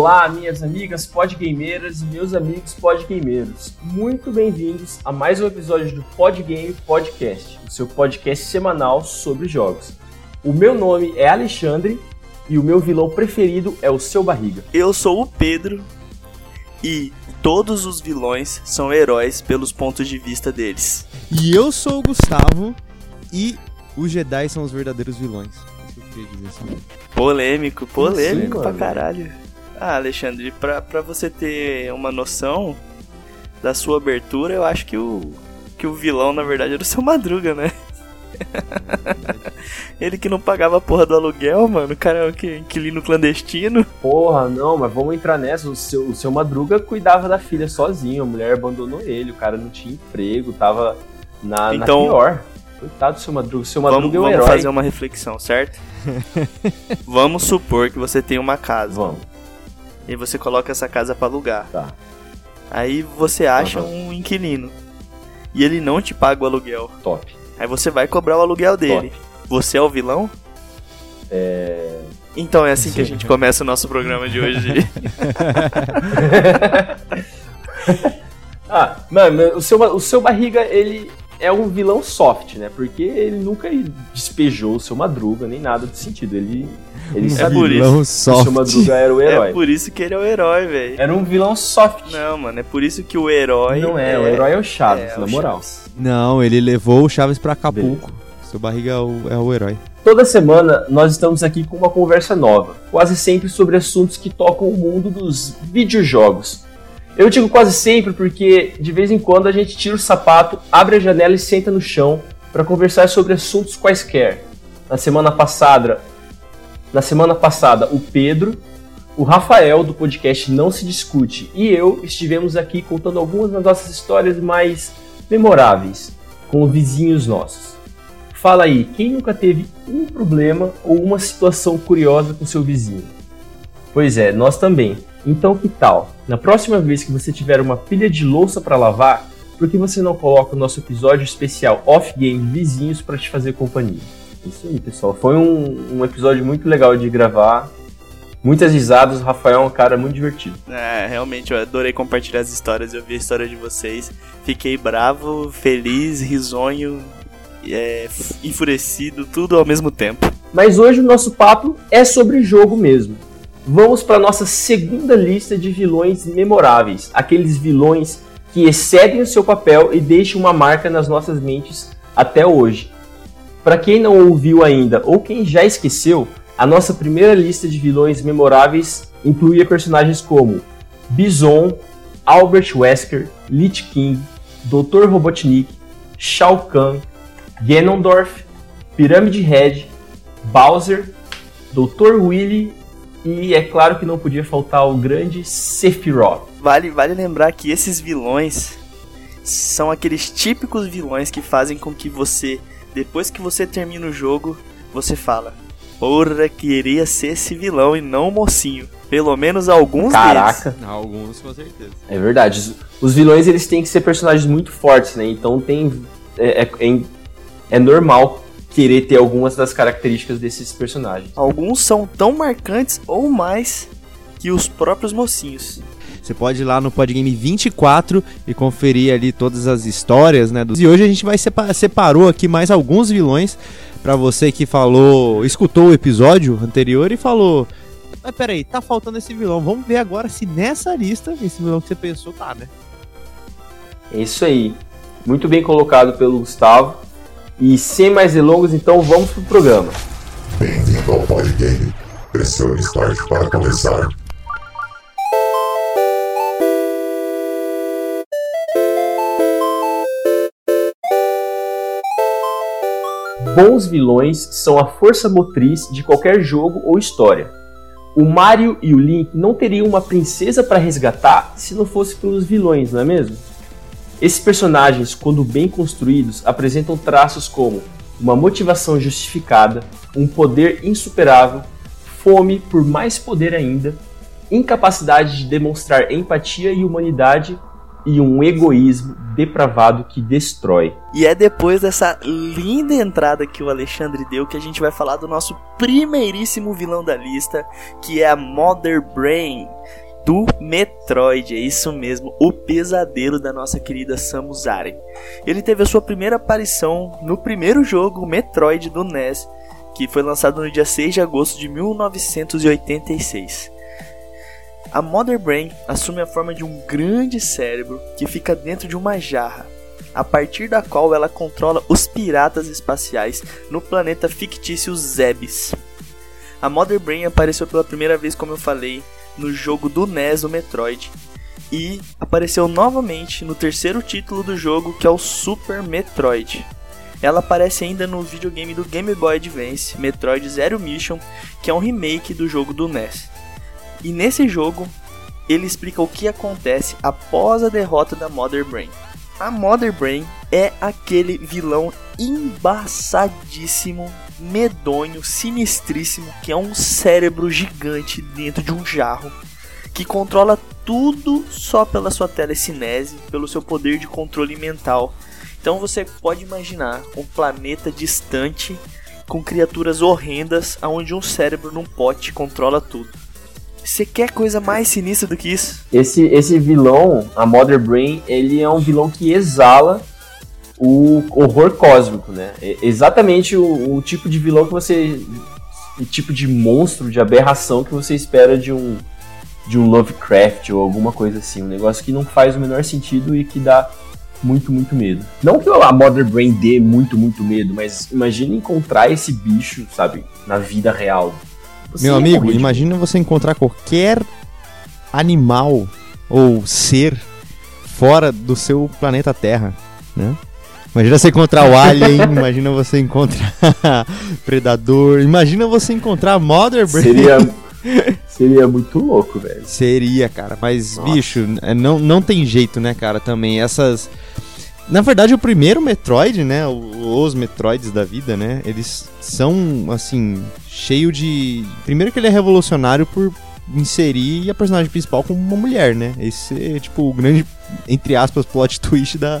Olá, minhas amigas podgameiras e meus amigos podgameiros. Muito bem-vindos a mais um episódio do Podgame Podcast, o seu podcast semanal sobre jogos. O meu nome é Alexandre e o meu vilão preferido é o seu barriga. Eu sou o Pedro e todos os vilões são heróis pelos pontos de vista deles. E eu sou o Gustavo e os Jedi são os verdadeiros vilões. Polêmico, polêmico Sim, pra caralho. Ah, Alexandre, pra, pra você ter uma noção da sua abertura, eu acho que o, que o vilão, na verdade, era o seu Madruga, né? Ele que não pagava a porra do aluguel, mano. O cara é um que- inquilino clandestino. Porra, não, mas vamos entrar nessa. O seu, o seu Madruga cuidava da filha sozinho, a mulher abandonou ele, o cara não tinha emprego, tava na, Então- na pior. Coitado do seu Madruga. O seu Vamos, Madruga é o vamos herói. fazer uma reflexão, certo? vamos supor que você tem uma casa. Vamos, E você coloca essa casa pra alugar. tá. Aí você acha Aham. um inquilino. E ele não te paga o aluguel. Top. Aí você vai cobrar o aluguel dele. Você é o vilão? É. Então é assim que a gente começa o nosso programa de hoje. Ah, mano, o seu, o seu barriga, ele é um vilão soft, né? Porque ele nunca despejou o seu Madruga, nem nada do sentido. Ele, ele É por isso. Vilão soft. Madruga era o herói. é por isso que ele é o herói, velho. Era um vilão soft. Não, mano, é por isso que o herói. Não é, o herói é o Chaves, é na moral. Chaves. Não, ele levou o Chaves pra Acapulco. Seu barriga é o, é o herói. Toda semana nós estamos aqui com uma conversa nova, quase sempre sobre assuntos que tocam o mundo dos videojogos. Eu digo quase sempre porque de vez em quando a gente tira o sapato, abre a janela e senta no chão para conversar sobre assuntos quaisquer. Na semana passada, na semana passada, o Pedro, o Rafael do podcast Não se discute e eu estivemos aqui contando algumas das nossas histórias mais memoráveis com vizinhos nossos. Fala aí, quem nunca teve um problema ou uma situação curiosa com seu vizinho? Pois é, nós também. Então que tal? Na próxima vez que você tiver uma pilha de louça para lavar, por que você não coloca o nosso episódio especial Off Game Vizinhos para te fazer companhia? Isso aí, pessoal. Foi um, um episódio muito legal de gravar. Muitas risadas, o Rafael é um cara muito divertido. É, realmente, eu adorei compartilhar as histórias. Eu vi a história de vocês. Fiquei bravo, feliz, risonho, é, enfurecido, tudo ao mesmo tempo. Mas hoje o nosso papo é sobre jogo mesmo. Vamos para nossa segunda lista de vilões memoráveis, aqueles vilões que excedem o seu papel e deixam uma marca nas nossas mentes até hoje. Para quem não ouviu ainda ou quem já esqueceu, a nossa primeira lista de vilões memoráveis incluía personagens como Bison, Albert Wesker, Lich King, Dr. Robotnik, Shao Kahn, Ganondorf, Pirâmide Head, Bowser, Dr. Willy e é claro que não podia faltar o grande Sephiroth. Vale, vale lembrar que esses vilões são aqueles típicos vilões que fazem com que você, depois que você termina o jogo, você fala: Porra, queria ser esse vilão e não o mocinho. Pelo menos alguns deles. Caraca, Alguns, com certeza. é verdade. Os- Os vilões eles têm que ser personagens muito fortes, né? Então tem é- é- é normal querer ter algumas das características desses personagens. Alguns são tão marcantes ou mais que os próprios mocinhos. Você pode ir lá no Podgame 24 e conferir ali todas as histórias, né? dos- E hoje a gente vai sepa- separou aqui mais alguns vilões pra você que falou, escutou o episódio anterior e falou: "Mas peraí, tá faltando esse vilão. Vamos ver agora se nessa lista esse vilão que você pensou tá, né?" É isso aí. Muito bem colocado pelo Gustavo. E sem mais delongas, então vamos pro programa. Bem-vindo ao Podgame. Pressione Start para começar. Bons vilões são a força motriz de qualquer jogo ou história. O Mario e o Link não teriam uma princesa para resgatar se não fosse pelos vilões, não é mesmo? Esses personagens, quando bem construídos, apresentam traços como uma motivação justificada, um poder insuperável, fome por mais poder ainda, incapacidade de demonstrar empatia e humanidade e um egoísmo depravado que destrói. E é depois dessa linda entrada que o Alexandre deu que a gente vai falar do nosso primeiríssimo vilão da lista, que é a Mother Brain do Metroid, é isso mesmo, o pesadelo da nossa querida Samus Aran. Ele teve a sua primeira aparição no primeiro jogo Metroid do NES, que foi lançado no dia 6 de agosto de 1986. A Mother Brain assume a forma de um grande cérebro que fica dentro de uma jarra, a partir da qual ela controla os piratas espaciais no planeta fictício Zebes. A Mother Brain apareceu pela primeira vez, como eu falei, no jogo do NES do Metroid e apareceu novamente no terceiro título do jogo, que é o Super Metroid. Ela aparece ainda no videogame do Game Boy Advance, Metroid Zero Mission, que é um remake do jogo do NES. E nesse jogo, ele explica o que acontece após a derrota da Mother Brain. A Mother Brain é aquele vilão embaçadíssimo, medonho, sinistríssimo, que é um cérebro gigante dentro de um jarro, que controla tudo só pela sua telecinese, pelo seu poder de controle mental. Então você pode imaginar um planeta distante com criaturas horrendas onde um cérebro num pote controla tudo. Você quer coisa mais sinistra do que isso? Esse, esse vilão, a Mother Brain, ele é um vilão que exala o horror cósmico, né? É exatamente o, o tipo de vilão que você. O tipo de monstro, de aberração que você espera de um, de um Lovecraft ou alguma coisa assim. Um negócio que não faz o menor sentido e que dá muito, muito medo. Não que a Mother Brain dê muito, muito medo, mas imagine encontrar esse bicho, sabe, na vida real. Você Meu ia amigo, de imagina você encontrar qualquer animal ou ser fora do seu planeta Terra, né? Imagina você encontrar o Alien, imagina você encontrar Predador, imagina você encontrar Mother Brain. Seria, seria muito louco, velho. Seria, cara, mas Nossa. bicho, é, não, não tem jeito, né, cara, também essas... Na verdade, o primeiro Metroid, né, os Metroids da vida, né, eles são, assim, cheio de... Primeiro que ele é revolucionário por inserir a personagem principal como uma mulher, né, esse é, tipo, o grande, entre aspas, plot twist da,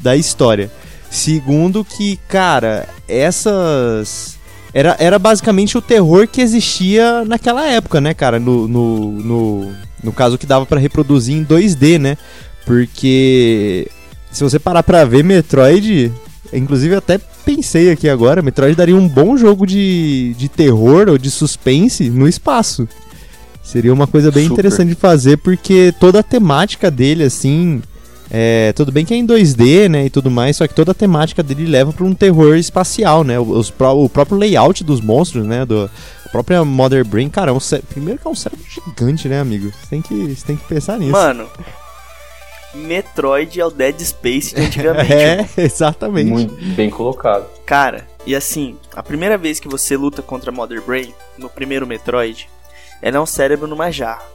da história. Segundo que, cara, essas... Era, era basicamente o terror que existia naquela época, né, cara? No, no, no, no caso que dava pra reproduzir em 2D, né? Porque se você parar pra ver Metroid, inclusive eu até pensei aqui agora, Metroid daria um bom jogo de, de terror ou de suspense no espaço. Seria uma coisa bem Super. interessante de fazer, porque toda a temática dele, assim. É, tudo bem que é em 2D, né, e tudo mais, só que toda a temática dele leva para um terror espacial, né, os pró- o próprio layout dos monstros, né, do, a própria Mother Brain, cara, é um cé- primeiro que é um cérebro gigante, né, amigo, você tem que, você tem que pensar nisso. Mano, Metroid é o Dead Space de antigamente. é, exatamente. Muito bem colocado. Cara, e assim, a primeira vez que você luta contra a Mother Brain, no primeiro Metroid, ela é um cérebro numa jarra.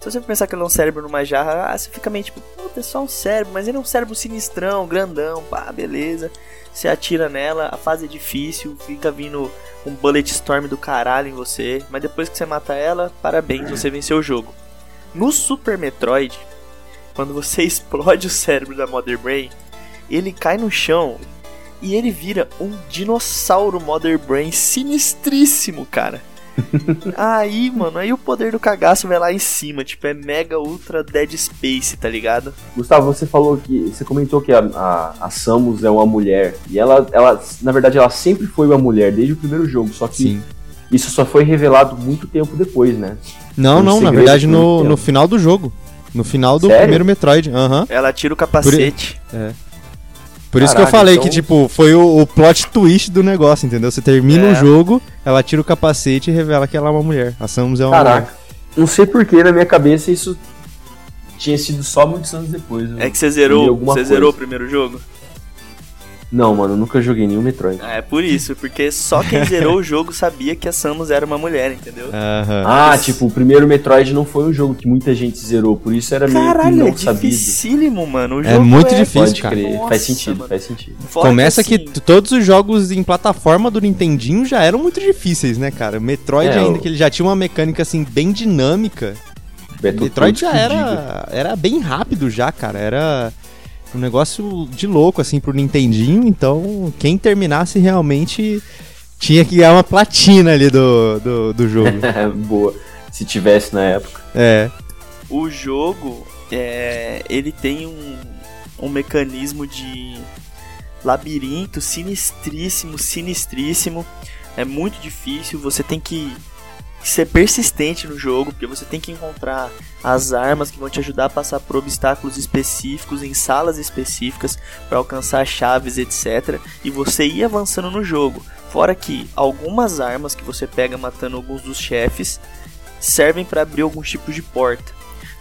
Se você pensar que ela é um cérebro numa jarra, ah, você fica meio tipo, puta, é só um cérebro, mas ele é um cérebro sinistrão, grandão, pá, beleza. Você atira nela, a fase é difícil, fica vindo um bullet storm do caralho em você, mas depois que você mata ela, parabéns, você venceu o jogo. No Super Metroid, quando você explode o cérebro da Mother Brain, ele cai no chão e ele vira um dinossauro Mother Brain sinistríssimo, cara. aí, mano, aí o poder do cagaço vai lá em cima, tipo, é mega ultra Dead Space, tá ligado? Gustavo, você falou que. Você comentou que a, a, a Samus é uma mulher. E ela, ela, na verdade, ela sempre foi uma mulher, desde o primeiro jogo. Só que Sim. isso só foi revelado muito tempo depois, né? Não, Um não, na verdade no, no final do jogo. No final do Sério? primeiro Metroid, aham. Ela tira o capacete. Por isso que eu falei então- que, tipo, foi o, o plot twist do negócio, entendeu? Você termina É. o jogo, ela tira o capacete e revela que ela é uma mulher. A Samus é uma Caraca. Não sei porquê, na minha cabeça isso tinha sido só muitos anos depois. Eu É que você zerou, alguma você coisa. zerou o primeiro jogo? Não, mano, eu nunca joguei nenhum Metroid. Ah, é por isso, porque só quem zerou o jogo sabia que a Samus era uma mulher, entendeu? Aham. Ah, tipo, o primeiro Metroid não foi um jogo que muita gente zerou, por isso era meio que Caralho, não é sabido. dificílimo, mano. O É muito difícil, Pode cara. Nossa, faz sentido, mano. faz sentido. Fora Começa que, assim, t- todos os jogos em plataforma do Nintendinho já eram muito difíceis, né, cara? Metroid É, ainda, o- que ele já tinha uma mecânica, assim, bem dinâmica. Detroit já era, era bem rápido já, cara. Era um negócio de louco, assim, pro Nintendinho. Então, quem terminasse realmente tinha que ganhar uma platina ali do, do, do jogo. Boa. Se tivesse na época. é. O jogo, é, ele tem um, um mecanismo de labirinto sinistríssimo, sinistríssimo. É muito difícil, você tem que ser persistente no jogo, porque você tem que encontrar as armas que vão te ajudar a passar por obstáculos específicos em salas específicas para alcançar chaves, etc. E você ir avançando no jogo. Fora que algumas armas que você pega matando alguns dos chefes servem para abrir alguns tipos de porta.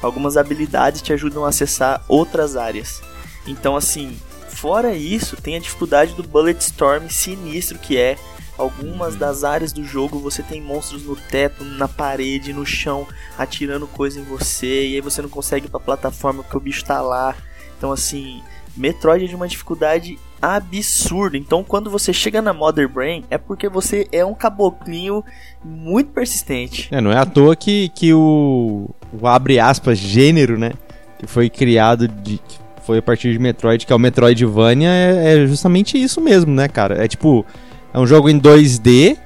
Algumas habilidades te ajudam a acessar outras áreas. Então, assim, fora isso, tem a dificuldade do Bullet Storm sinistro que é. Algumas das áreas do jogo você tem monstros no teto, na parede, no chão, atirando coisa em você, e aí você não consegue ir pra plataforma porque o bicho tá lá. Então, assim, Metroid é de uma dificuldade absurda. Então, quando você chega na Mother Brain, é porque você é um caboclinho muito persistente. É, não é à toa que, que o, o abre aspas gênero, né? Que foi criado de. Foi a partir de Metroid, que é o Metroidvania, é, é justamente isso mesmo, né, cara? É tipo. É um jogo em 2D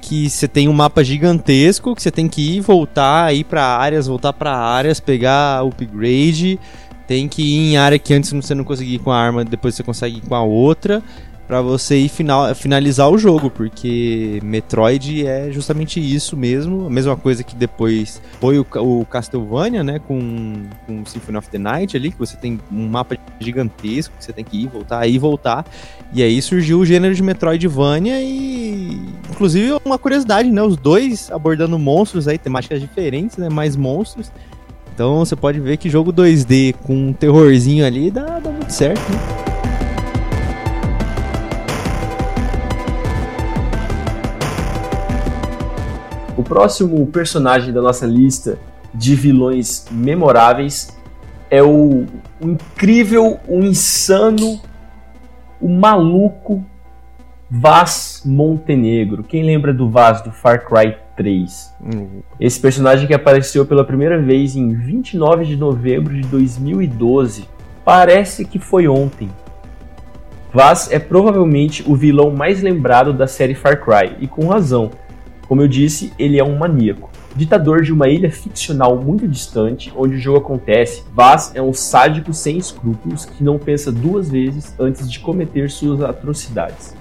que você tem um mapa gigantesco que você tem que ir, voltar, ir pra áreas, voltar pra áreas, pegar upgrade. Tem que ir em área que antes você não conseguia ir com a arma, depois você consegue ir com a outra. Pra você ir final, finalizar o jogo, porque Metroid é justamente isso mesmo. A mesma coisa que depois foi o, o Castlevania, né? Com, com Symphony of the Night ali, que você tem um mapa gigantesco que você tem que ir, voltar, ir voltar. E aí surgiu o gênero de Metroidvania e. Inclusive, uma curiosidade, né? Os dois abordando monstros aí, temáticas diferentes, né? Mais monstros. Então você pode ver que jogo 2D com um terrorzinho ali dá, dá muito certo, né? O próximo personagem da nossa lista de vilões memoráveis é o, o incrível, o insano, o maluco Vaz Montenegro. Quem lembra do Vaz do Far Cry 3? Hum, Esse personagem que apareceu pela primeira vez em 29 de novembro de 2012. Parece que foi ontem. Vaz é provavelmente o vilão mais lembrado da série Far Cry, e com razão. Como eu disse, ele é um maníaco. Ditador de uma ilha ficcional muito distante, onde o jogo acontece, Vaz é um sádico sem escrúpulos que não pensa duas vezes antes de cometer suas atrocidades.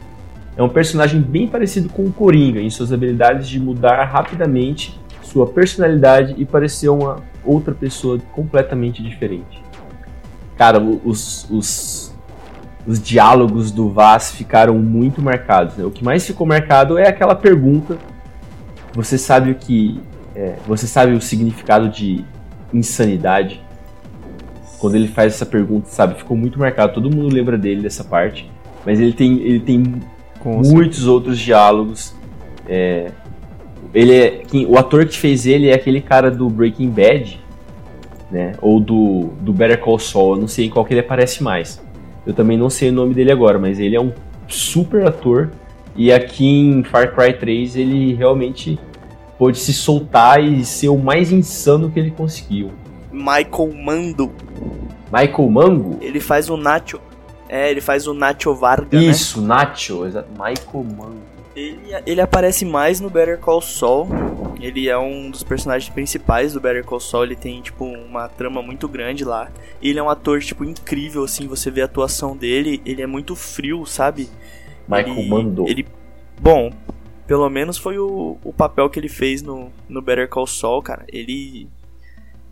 É um personagem bem parecido com o Coringa em suas habilidades de mudar rapidamente sua personalidade e parecer uma outra pessoa completamente diferente. Cara, os, os, os diálogos do Vaz ficaram muito marcados. né? O que mais ficou marcado é aquela pergunta você sabe o que. é, você sabe o significado de insanidade? Quando ele faz essa pergunta, sabe? Ficou muito marcado. Todo mundo lembra dele dessa parte. Mas ele tem, ele tem com muitos outros diálogos. É, ele é, quem- o ator que fez ele é aquele cara do Breaking Bad, né? Ou do, do Better Call Saul. Eu não sei em qual que ele aparece mais. Eu também não sei o nome dele agora, mas ele é um super ator. E aqui em Far Cry 3 ele realmente pôde se soltar e ser o mais insano que ele conseguiu. Michael Mando, Michael Mango? ele faz o Nacho. É, ele faz o Nacho Varga, né? Isso, Nacho, exato. Michael Mango. Ele, ele aparece mais no Better Call Saul. Ele é um dos personagens principais do Better Call Saul. Ele tem, tipo, uma trama muito grande lá. Ele é um ator, tipo, incrível, assim. Você vê a atuação dele. Ele é muito frio, sabe? Michael ele, Mando. Ele, bom, pelo menos foi o, o papel que ele fez no, no Better Call Saul, cara. Ele,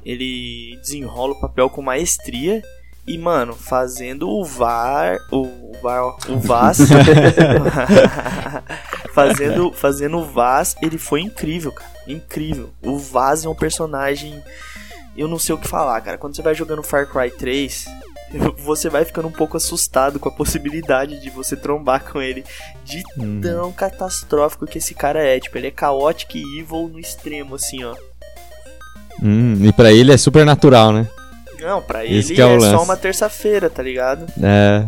ele desenrola o papel com maestria. E, mano, fazendo o VAR. O, VAR, ó, o VAS. fazendo, fazendo o Vaz, ele foi incrível, cara. Incrível. O Vaz é um personagem. Eu não sei o que falar, cara. Quando você vai jogando Far Cry 3, você vai ficando um pouco assustado com a possibilidade de você trombar com ele. De Hum. tão catastrófico que esse cara é. Tipo, ele é caótico e evil no extremo, assim, ó. Hum, e pra ele é super natural, né? Não, pra Esse ele é é, o só uma terça-feira, tá ligado? É.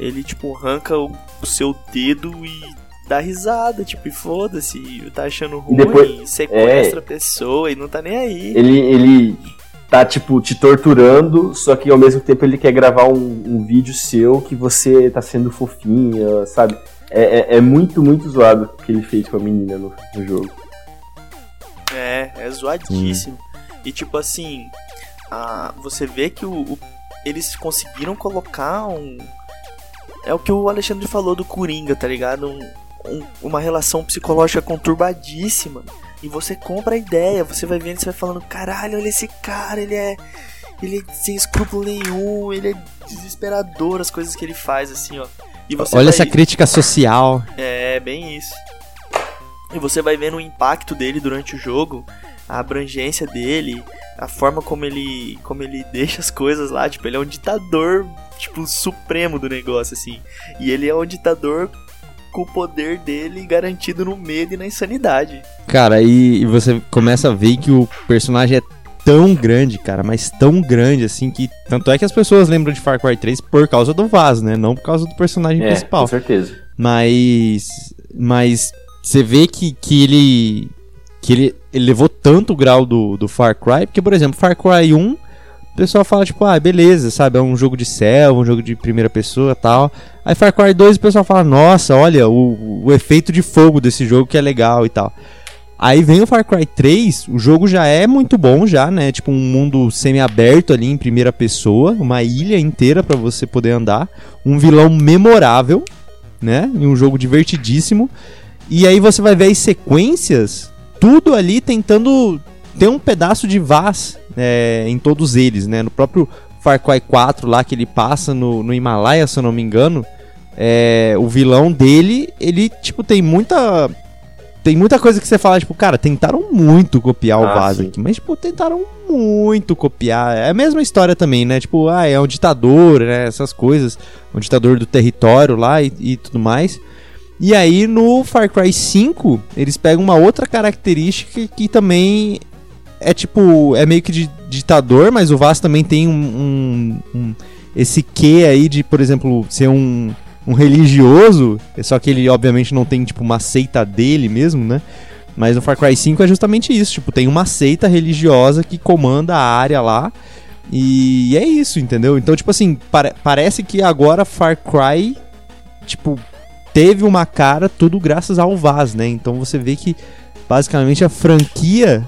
Ele, tipo, arranca o, o seu dedo e dá risada, tipo, e foda-se, tá achando ruim, depois- sequestra a pessoa e não tá nem aí. Ele, ele, tá, tipo, te torturando, só que ao mesmo tempo ele quer gravar um, um vídeo seu que você tá sendo fofinha, sabe? É, é, é, muito, muito zoado o que ele fez com a menina no, no jogo. É, é zoadíssimo. E tipo assim, a, você vê que o, o, eles conseguiram colocar um. É o que o Alexandre falou do Coringa, tá ligado? Um, um, uma relação psicológica conturbadíssima. E você compra a ideia, você vai vendo, você vai falando, caralho, olha esse cara, ele é. Ele é sem escrúpulo nenhum, ele é desesperador as coisas que ele faz, assim, ó. olha vai... essa crítica social. É, bem isso. E você vai vendo o impacto dele durante o jogo, a abrangência dele, a forma como ele como ele deixa as coisas lá, tipo, ele é um ditador, tipo, supremo do negócio assim. E ele é um ditador com o poder dele garantido no medo e na insanidade. Cara, e, e você começa a ver que o personagem é tão grande, cara, mas tão grande assim que tanto é que as pessoas lembram de Far Cry 3 por causa do Vaz, né? Não por causa do personagem é, principal. Com certeza. Mas mas você vê que, que ele que ele, ele levou tanto o grau do, do Far Cry, porque por exemplo, Far Cry 1 o pessoal fala, tipo, ah, beleza, sabe? É um jogo de selva, um jogo de primeira pessoa tal. Aí Far Cry 2 o pessoal fala, nossa, olha, o, o efeito de fogo desse jogo que é legal e tal. Aí vem o Far Cry 3, o jogo já é muito bom já, né? Tipo um mundo semi-aberto ali em primeira pessoa, uma ilha inteira para você poder andar, um vilão memorável, né? E um jogo divertidíssimo. E aí você vai ver as sequências, tudo ali tentando ter um pedaço de Vaz é, em todos eles, né? No próprio Far Cry 4 lá que ele passa no, no Himalaia, se eu não me engano, é, o vilão dele, ele, tipo, tem muita... Tem muita coisa que você fala, tipo, cara, tentaram muito copiar o ah, Vaz aqui, mas, tipo, tentaram muito copiar. É a mesma história também, né? Tipo, ah, é um ditador, né? Essas coisas. Um ditador do território lá e, e tudo mais. E aí no Far Cry 5, eles pegam uma outra característica que também é tipo, é meio que de ditador, mas o Vaz também tem um, um, um, esse quê aí de, por exemplo, ser um, um religioso, só que ele obviamente não tem tipo uma seita dele mesmo, né? Mas no Far Cry 5 é justamente isso, tipo, tem uma seita religiosa que comanda a área lá. E é isso, entendeu? Então, tipo assim, pare parece que agora Far Cry, tipo, teve uma cara tudo graças ao Vaz, né? Então você vê que basicamente a franquia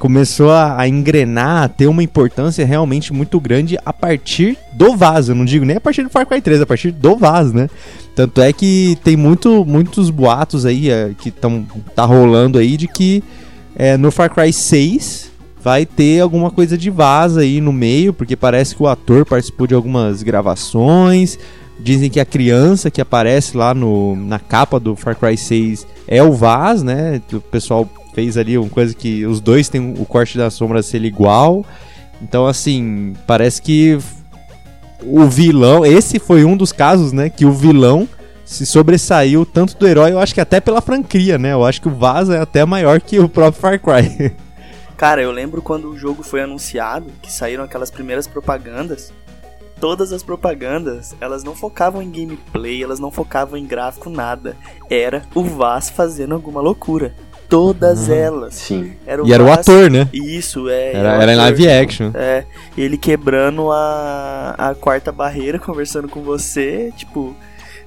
começou a, a, engrenar, a ter uma importância realmente muito grande a partir do Vaz. Eu não digo nem a partir do Far Cry 3, a partir do Vaz, né? Tanto é que tem muito, muitos boatos aí é, que estão tá rolando aí de que é, no Far Cry 6 vai ter alguma coisa de Vaz aí no meio, porque parece que o ator participou de algumas gravações. Dizem que a criança que aparece lá no, na capa do Far Cry 6 é o Vaz, né? O pessoal fez ali uma coisa que os dois têm o corte da sombra ser igual. Então, assim, parece que o vilão, esse foi um dos casos, né, que o vilão se sobressaiu tanto do herói, eu acho que até pela franquia, né? Eu acho que o Vaza é até maior que o próprio Far Cry. Cara, eu lembro quando o jogo foi anunciado, que saíram aquelas primeiras propagandas. Todas as propagandas, elas não focavam em gameplay, elas não focavam em gráfico, nada. Era o Vaz fazendo alguma loucura todas uhum. elas. Sim. Era e era o ator, né? Isso, é. Era, era em live action. É. Ele quebrando a, a quarta barreira, conversando com você, tipo,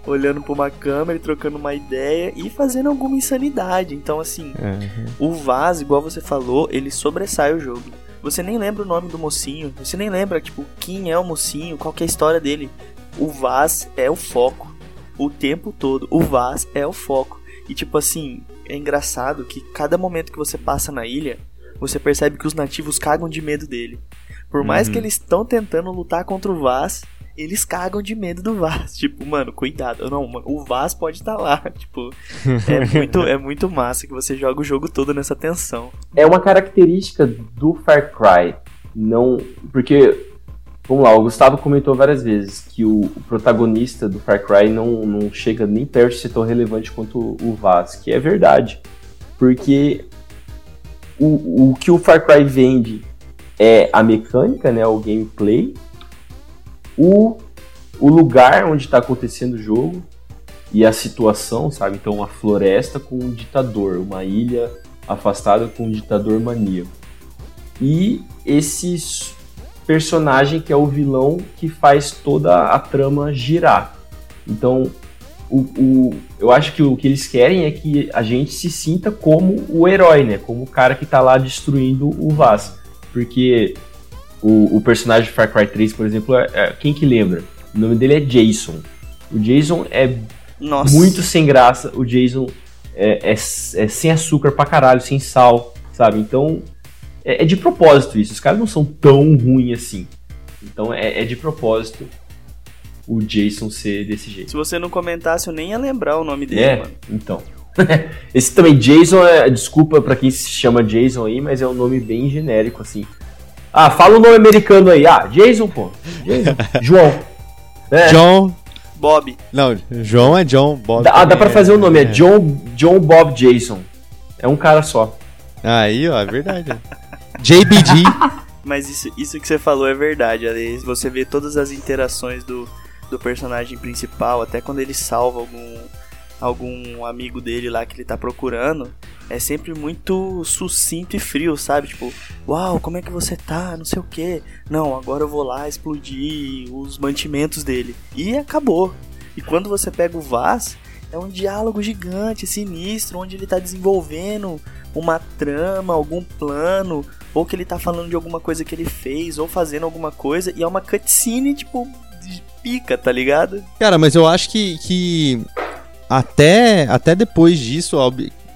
olhando pra uma câmera e trocando uma ideia e fazendo alguma insanidade. Então, assim, uhum. o Vaz, igual você falou, ele sobressai o jogo. Você nem lembra o nome do mocinho, você nem lembra, tipo, quem é o mocinho, qual é a história dele. O Vaz é o foco. O tempo todo. O Vaz é o foco. E tipo assim, é engraçado que cada momento que você passa na ilha, você percebe que os nativos cagam de medo dele. Por mais uhum. que eles estão tentando lutar contra o Vaz, eles cagam de medo do Vaz. Tipo, mano, cuidado. Não, mano, o Vaz pode estar tá lá. Tipo, é muito, é muito massa que você joga o jogo todo nessa tensão. É uma característica do Far Cry. Não. Porque Vamos lá, o Gustavo comentou várias vezes que o, o, protagonista do Far Cry não, não chega nem perto de ser tão relevante quanto o Vaz, que é verdade. Porque o, o que o Far Cry vende é a mecânica, né, o gameplay, o, o lugar onde está acontecendo o jogo e a situação, sabe? Então, uma floresta com um ditador, uma ilha afastada com um ditador maníaco. e esse s- personagem que é o vilão que faz toda a trama girar. Então, o, o- eu acho que o que eles querem é que a gente se sinta como o herói, né? Como o cara que tá lá destruindo o Vaz. Porque o, o personagem de Far Cry 3, por exemplo, é, é- quem que lembra? O nome dele é Jason. O Jason é Nossa. muito sem graça. O Jason é, é- é sem açúcar pra caralho, sem sal, sabe? Então é, é de propósito isso. Os caras não são tão ruins assim. Então é, é de propósito o Jason ser desse jeito. Se você não comentasse, eu nem ia lembrar o nome dele, É, mano. então. Esse também, Jason, é, desculpa pra quem se chama Jason aí, mas é um nome bem genérico, assim. Ah, fala o nome americano aí. Ah, Jason, pô. Jason. João. É, John. Bob. Não, João é John. Bob dá, ah, dá pra fazer o nome, é é. John, John Bob Jason. É um cara só. Aí, ó, é verdade. JBG. Mas isso, isso que você falou é verdade, Ale. Você vê todas as interações do, do personagem principal, até quando ele salva algum, algum amigo dele lá que ele tá procurando, é sempre muito sucinto e frio, sabe? Tipo, uau, como é que você tá? Não sei o que. Não, agora eu vou lá explodir os mantimentos dele. E acabou. E quando você pega o Vaz, é um diálogo gigante, sinistro, onde ele tá desenvolvendo uma trama, algum plano, ou que ele tá falando de alguma coisa que ele fez, ou fazendo alguma coisa, e é uma cutscene, tipo, de pica, tá ligado? Cara, mas eu acho que, que até, até depois disso,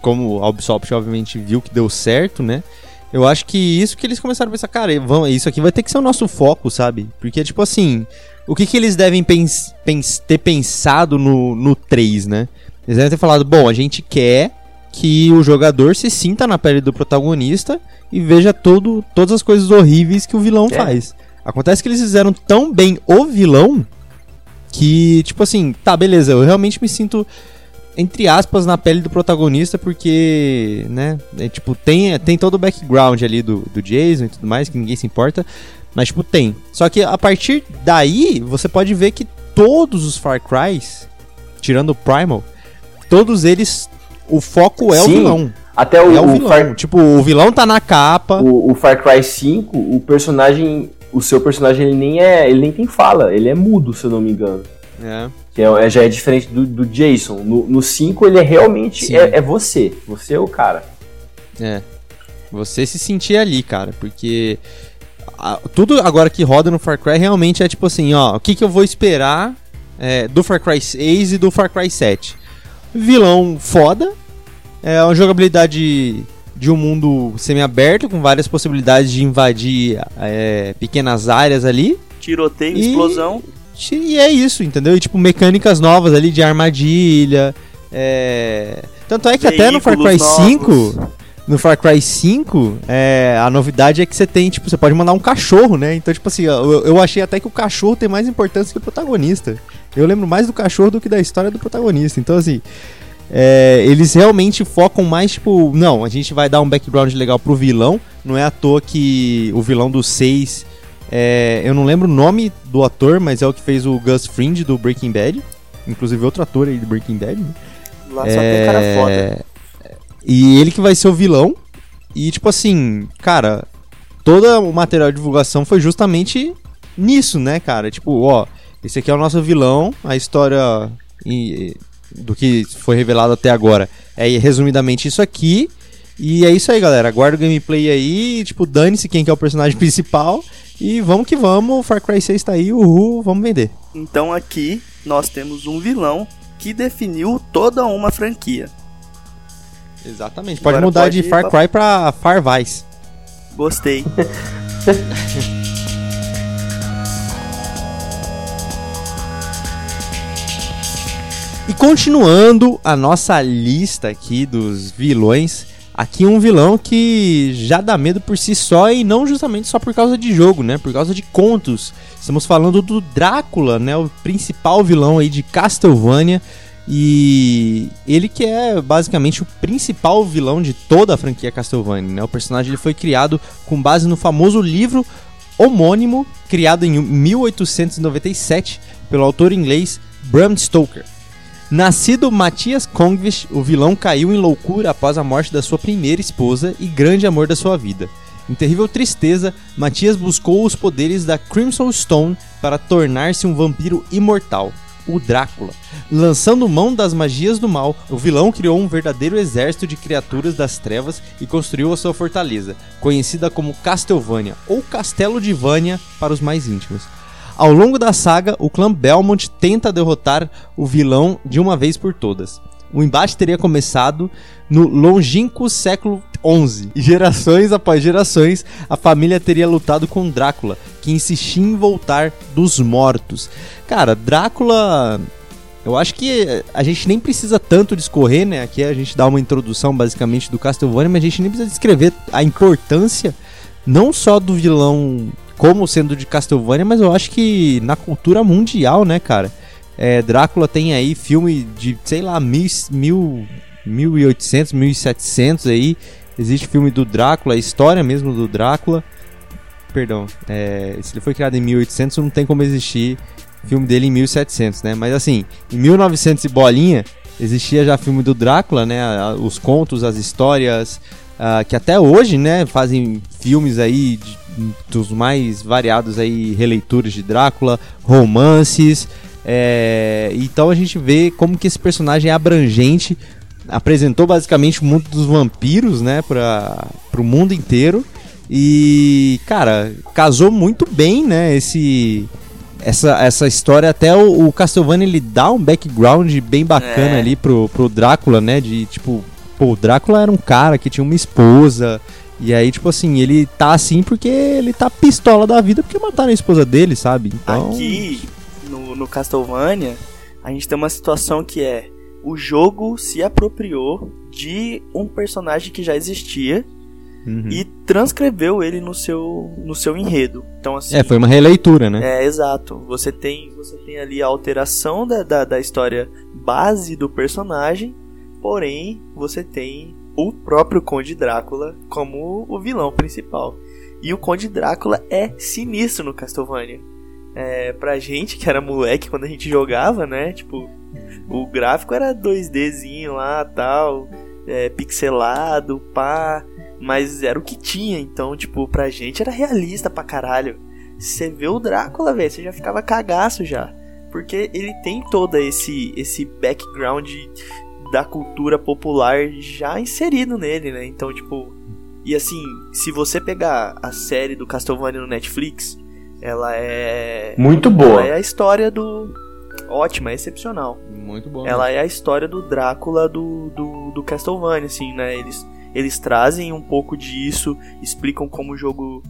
como a Ubisoft obviamente viu que deu certo, né? Eu acho que isso que eles começaram a pensar, cara, vamos, isso aqui vai ter que ser o nosso foco, sabe? Porque, tipo assim, o que, que eles devem pens, pens- ter pensado no, no 3, né? Eles devem ter falado, bom, a gente quer que o jogador se sinta na pele do protagonista e veja todo, todas as coisas horríveis que o vilão É. faz. Acontece que eles fizeram tão bem o vilão que, tipo assim, tá, beleza, eu realmente me sinto, entre aspas, na pele do protagonista, porque, né, é, tipo, tem, tem todo o background ali do, do Jason e tudo mais, que ninguém se importa, mas, tipo, tem. Só que a partir daí, você pode ver que todos os Far Crys, tirando o Primal, todos eles, o foco é o Sim, vilão. Até o, é o o vilão. Far, Tipo, o vilão tá na capa. o- o Far Cry 5, o personagem. O seu personagem ele nem é. ele nem tem fala, ele é mudo, se eu não me engano. É. Que é- é- já é diferente do, do Jason. No, no 5 ele é realmente. É, é você. Você é o cara. É. Você se sentir ali, cara, porque a- tudo agora que roda no Far Cry realmente é tipo assim, ó, o que, que eu vou esperar é, do Far Cry 6 e do Far Cry 7? Vilão foda, é uma jogabilidade de um mundo semi-aberto, com várias possibilidades de invadir é, pequenas áreas ali. Tiroteio, E- explosão. E é isso, entendeu? E tipo, mecânicas novas ali de armadilha. é, Tanto é que até no Far Cry Veículos 5. novos. No Far Cry 5, é, a novidade é que você tem, tipo, você pode mandar um cachorro, né? Então, tipo assim, eu, eu achei até que o cachorro tem mais importância que o protagonista. Eu lembro mais do cachorro do que da história do protagonista. Então, assim, é, eles realmente focam mais, tipo, não, a gente vai dar um background legal pro vilão. Não é à toa que o vilão do 6, é, eu não lembro o nome do ator, mas é o que fez o Gus Fring do Breaking Bad. Inclusive outro ator aí do Breaking Bad, né? Lá só tem cara foda. É, E ele que vai ser o vilão. E, tipo assim, cara, todo o material de divulgação foi justamente nisso, né, cara? Tipo, ó, esse aqui é o nosso vilão, a história e- do que foi revelado até agora é resumidamente isso aqui. E é isso aí, galera. Aguarda o gameplay aí, tipo, dane-se quem que é o personagem principal. E vamos que vamos, Far Cry 6 tá aí, uhul, vamos vender. Então aqui nós temos um vilão que definiu toda uma franquia. Exatamente. Pode Agora mudar pode de Far pra- Cry pra Far Vice. Gostei. E continuando a nossa lista aqui dos vilões, aqui um vilão que já dá medo por si só e não justamente só por causa de jogo, né? Por causa de contos. Estamos falando do Drácula, né? O principal vilão aí de Castlevania e ele que é basicamente o principal vilão de toda a franquia Castlevania, né? O personagem ele foi criado com base no famoso livro homônimo criado em 1897 pelo autor inglês Bram Stoker. Nascido Matias Kongvish, o vilão caiu em loucura após a morte da sua primeira esposa e grande amor da sua vida. Em terrível tristeza, Matias buscou os poderes da Crimson Stone para tornar-se um vampiro imortal, o Drácula. Lançando mão das magias do mal, o vilão criou um verdadeiro exército de criaturas das trevas e construiu a sua fortaleza, conhecida como Castlevania ou Castelo de Vânia para os mais íntimos. Ao longo da saga, o clã Belmont tenta derrotar o vilão de uma vez por todas. O embate teria começado no longínquo século XI. E gerações após gerações, a família teria lutado com Drácula, que insistia em voltar dos mortos. Cara, Drácula. Eu acho que a gente nem precisa tanto discorrer, né? Aqui a gente dá uma introdução basicamente do Castlevania, mas a gente nem precisa descrever a importância não só do vilão como sendo de Castlevania, mas eu acho que na cultura mundial, né, cara? É, Drácula tem aí filme de, sei lá, mil, mil, 1800, 1700 aí. Existe filme do Drácula, a história mesmo do Drácula. Perdão, é, se ele foi criado em 1800, não tem como existir filme dele em 1700, né? Mas assim, em 1900 e bolinha, existia já filme do Drácula, né? Os contos, as histórias, uh, que até hoje, né, fazem filmes aí de, dos mais variados aí, releituras de Drácula, romances. É, então a gente vê como que esse personagem é abrangente, apresentou basicamente o mundo dos vampiros, né, para o mundo inteiro. E, cara, casou muito bem, né, esse essa, essa história até o, o Castlevania ele dá um background bem bacana é. ali pro, pro Drácula, né, de tipo, pô, o Drácula era um cara que tinha uma esposa, e aí, tipo assim, ele tá assim porque ele tá pistola da vida porque mataram a esposa dele, sabe? Então... Aqui, no, no Castlevania, a gente tem uma situação que é o jogo se apropriou de um personagem que já existia uhum. e transcreveu ele no seu, no seu enredo. Então, assim, é, foi uma releitura, né? É, exato. Você tem, você tem ali a alteração da, da, da história base do personagem, porém você tem o próprio Conde Drácula como o vilão principal. E o Conde Drácula é sinistro no Castlevania é, pra gente que era moleque quando a gente jogava, né? Tipo, o gráfico era 2Dzinho lá tal, é, pixelado, pá. Mas era o que tinha, então, tipo, pra gente era realista pra caralho. Você vê o Drácula, velho, você já ficava cagaço já. Porque ele tem todo esse, esse background da cultura popular já inserido nele, né? Então, tipo. E assim, se você pegar a série do Castlevania no Netflix, ela é. Muito boa. Ela é a história do. Ótima, é excepcional. Muito boa. Ela é a história do Drácula do, do, do Castlevania, assim, né? Eles, eles trazem um pouco disso, explicam como o jogo.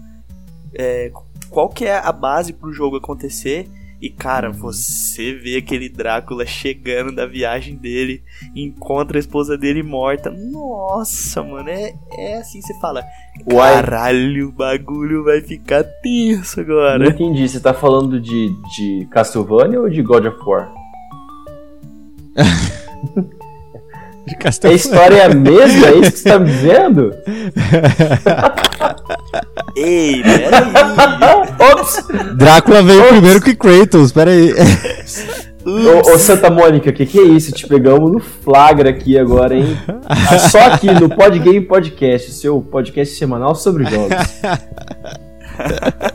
É, qual que é a base pro jogo acontecer e cara, você vê aquele Drácula chegando da viagem dele, encontra a esposa dele morta. Nossa, mano, é, é assim você fala. Uai. Caralho, o bagulho vai ficar tenso agora. Não entendi, você tá falando de, de Castlevania ou de God of War? de. A história é a mesma? É isso que você tá me dizendo? Ei, peraí. Ops! Drácula veio Ops. primeiro que Kratos, peraí. Ô, ô, Santa Mônica, que que é isso? Te pegamos no flagra aqui agora, hein? Só aqui no Podgame Podcast, seu podcast semanal sobre jogos.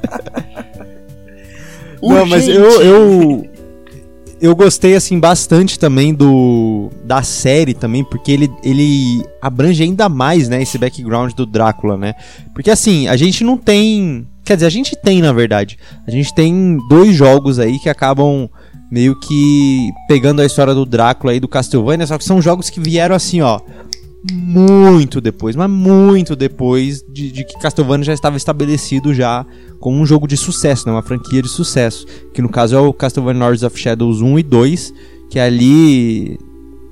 Não, mas eu, eu, eu gostei assim bastante também do da série também, porque ele, ele abrange ainda mais, né, esse background do Drácula, né? Porque assim, a gente não tem, quer dizer, a gente tem na verdade. A gente tem dois jogos aí que acabam meio que pegando a história do Drácula e do Castlevania, só que são jogos que vieram assim, ó, muito depois, mas muito depois de, de, que Castlevania já estava estabelecido já como um jogo de sucesso, né? uma franquia de sucesso, que no caso é o Castlevania Lords of Shadows 1 e 2, que ali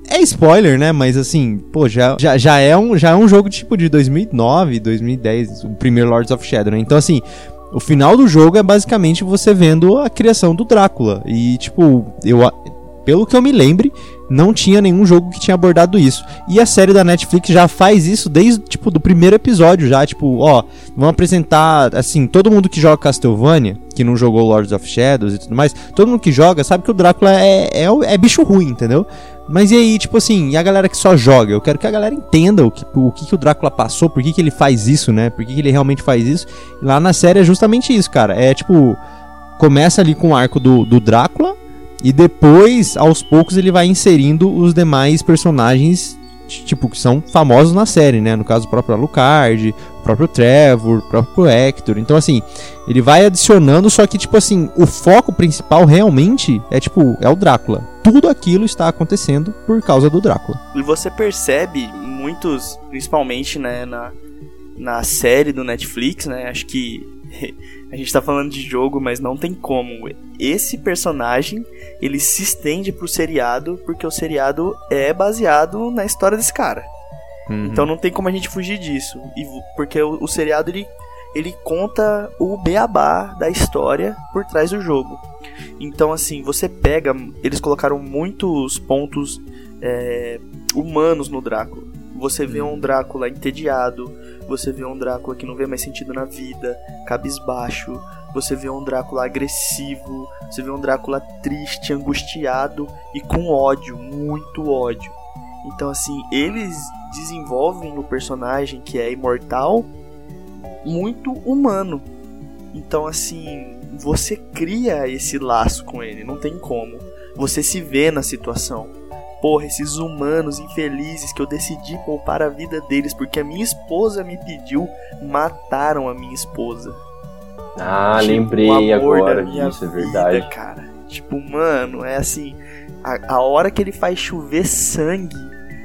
é spoiler, né? Mas assim, pô, já, já, já, é, um, já é um jogo tipo de 2009, 2010, o primeiro Lords of Shadow, né? Então assim, o final do jogo é basicamente você vendo a criação do Drácula. E tipo, eu pelo que eu me lembre, não tinha nenhum jogo que tinha abordado isso. E a série da Netflix já faz isso desde, tipo, do primeiro episódio já, tipo, ó, vamos apresentar, assim, todo mundo que joga Castlevania, que não jogou Lords of Shadows e tudo mais, todo mundo que joga sabe que o Drácula é, é, é bicho ruim, entendeu? Mas e aí, tipo assim, e a galera que só joga? Eu quero que a galera entenda o que o, que, que o Drácula passou, por que, que ele faz isso, né? Por que, que ele realmente faz isso. E lá na série é justamente isso, cara. É tipo, começa ali com o arco do, do Drácula, e depois, aos poucos, ele vai inserindo os demais personagens, tipo, que são famosos na série, né? No caso, o próprio Alucard, o próprio Trevor, o próprio Hector. Então, assim, ele vai adicionando, só que, tipo assim, o foco principal realmente é, tipo, é o Drácula. Tudo aquilo está acontecendo por causa do Drácula. E você percebe muitos, principalmente, né, na, na série do Netflix, né? Acho que a gente tá falando de jogo, mas não tem como. Esse personagem, ele se estende pro seriado, porque o seriado é baseado na história desse cara. Uhum. Então não tem como a gente fugir disso. E, porque o, o seriado, ele, ele conta o beabá da história por trás do jogo. Então, assim, você pega... Eles colocaram muitos pontos é, humanos no Drácula. Você vê um Drácula entediado, você vê um Drácula que não vê mais sentido na vida, cabisbaixo, você vê um Drácula agressivo, você vê um Drácula triste, angustiado e com ódio, muito ódio. Então assim, eles desenvolvem o personagem que é imortal muito humano. Então assim, você cria esse laço com ele, não tem como. Você se vê na situação porra, esses humanos infelizes que eu decidi poupar a vida deles porque a minha esposa me pediu, mataram a minha esposa. Ah, tipo, lembrei agora disso, é verdade. Vida, cara. Tipo, mano, é assim, a, a hora que ele faz chover sangue,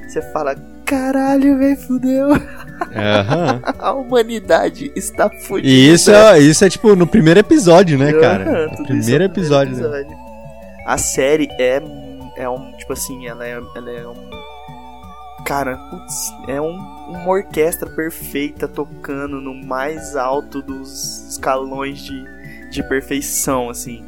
você fala, caralho, velho, fudeu. Uhum. a humanidade está fudida. E isso é, isso é tipo no primeiro episódio, né, cara? Uhum, primeiro episódio. Primeiro episódio. Né? A série é é um, tipo assim, ela é, ela é um. Cara, putz, é um, uma orquestra perfeita tocando no mais alto dos escalões de, de perfeição, assim.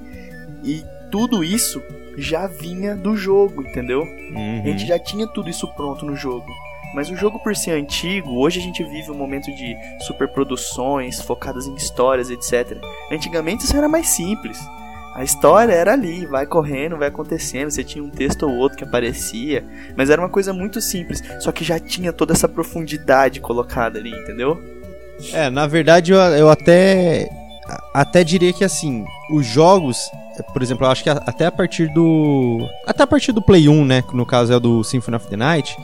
E tudo isso já vinha do jogo, entendeu? Uhum. A gente já tinha tudo isso pronto no jogo. Mas o jogo, por ser antigo, hoje a gente vive um momento de superproduções focadas em histórias, etc. Antigamente isso era mais simples. A história era ali, vai correndo, vai acontecendo, você tinha um texto ou outro que aparecia, mas era uma coisa muito simples, só que já tinha toda essa profundidade colocada ali, entendeu? É, na verdade eu, eu até até diria que assim, os jogos, por exemplo, eu acho que até a partir do até a partir do Play 1, né, no caso é o do Symphony of the Night,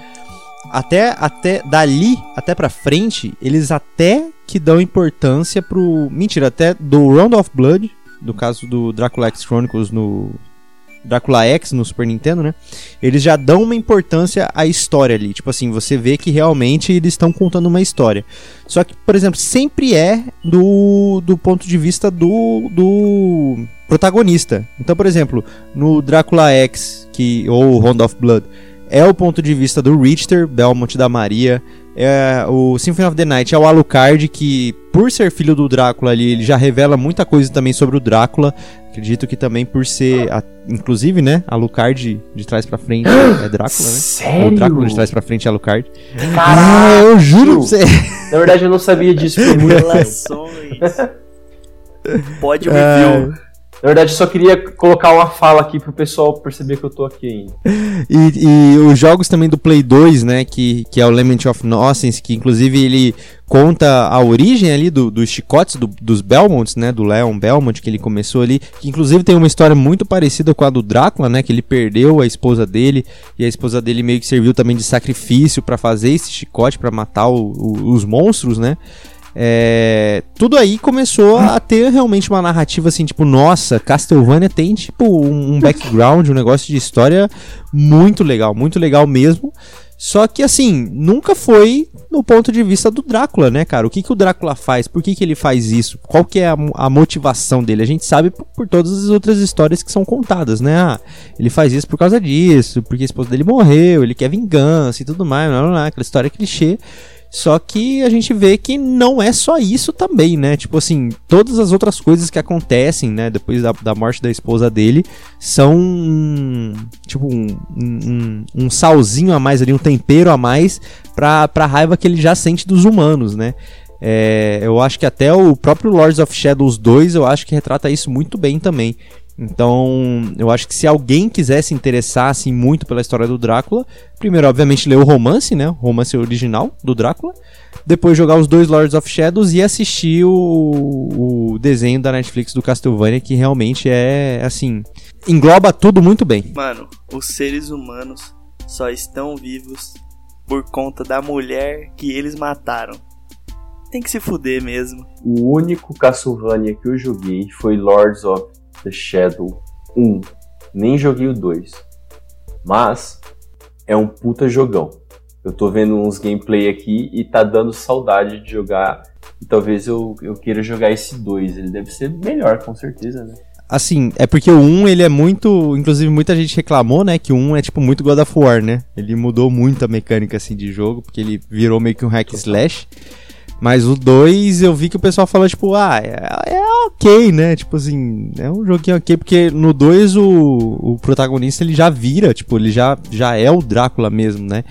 até até dali até para frente, eles até que dão importância pro, mentira, até do Round of Blood, do caso do Dracula X Chronicles no Dracula X no Super Nintendo, né? Eles já dão uma importância à história ali. Tipo assim, você vê que realmente eles estão contando uma história. Só que, por exemplo, sempre é do, do ponto de vista do, do protagonista. Então, por exemplo, no Drácula X, que, ou Round of Blood, é o ponto de vista do Richter, Belmont da Maria. É, o Symphony of the Night é o Alucard, que por ser filho do Drácula ali, ele já revela muita coisa também sobre o Drácula. Acredito que também por ser, a, inclusive, né, Alucard de trás para frente é Drácula, né? Sério? O Drácula de trás para frente é Alucard. Caralho! Ah, eu juro pra você. Na verdade eu não sabia disso por muito Relações. Pode review. Uh, na verdade, só queria colocar uma fala aqui pro pessoal perceber que eu tô aqui ainda. E, e os jogos também do Play 2, né, que, que é o Lament of Nonsense, que inclusive ele conta a origem ali do, dos chicotes, do, dos Belmonts, né, do Leon Belmont, que ele começou ali, que inclusive tem uma história muito parecida com a do Drácula, né, que ele perdeu a esposa dele, e a esposa dele meio que serviu também de sacrifício para fazer esse chicote, para matar o, o, os monstros, né, é, tudo aí começou a ter realmente uma narrativa assim, tipo, nossa, Castlevania tem tipo um background, um negócio de história muito legal, muito legal mesmo. Só que assim, nunca foi no ponto de vista do Drácula, né, cara? O que, que o Drácula faz? Por que, que ele faz isso? Qual que é a, a motivação dele? A gente sabe por, por, todas as outras histórias que são contadas, né? Ah, ele faz isso por causa disso, porque a esposa dele morreu, ele quer vingança e tudo mais, blá, blá, aquela história clichê. Só que a gente vê que não é só isso também, né? Tipo assim, todas as outras coisas que acontecem, né, depois da, da morte da esposa dele, são tipo um, um, um salzinho a mais ali, um tempero a mais pra, pra raiva que ele já sente dos humanos, né? É, eu acho que até o próprio Lords of Shadows 2, eu acho que retrata isso muito bem também. Então, eu acho que se alguém quisesse interessar assim muito pela história do Drácula, primeiro, obviamente, ler o romance, né? O romance original do Drácula. Depois jogar os dois Lords of Shadows e assistir o, o desenho da Netflix do Castlevania, que realmente é assim. Engloba tudo muito bem. Mano, os seres humanos só estão vivos por conta da mulher que eles mataram tem que se fuder mesmo. O único Castlevania que eu joguei foi Lords of the Shadow 1. Nem joguei o 2. Mas é um puta jogão. Eu tô vendo uns gameplay aqui e tá dando saudade de jogar. E talvez eu, eu queira jogar esse 2. Ele deve ser melhor, com certeza, né? Assim, é porque o 1 ele é muito. Inclusive, muita gente reclamou, né? Que o 1 é tipo muito God of War, né? Ele mudou muito a mecânica assim de jogo, porque ele virou meio que um hack slash. Mas o 2 eu vi que o pessoal falou, tipo, ah, é, é, ok, né? Tipo assim, é um joguinho ok, porque no 2 o, o protagonista ele já vira, tipo, ele já, já é o Drácula mesmo, né?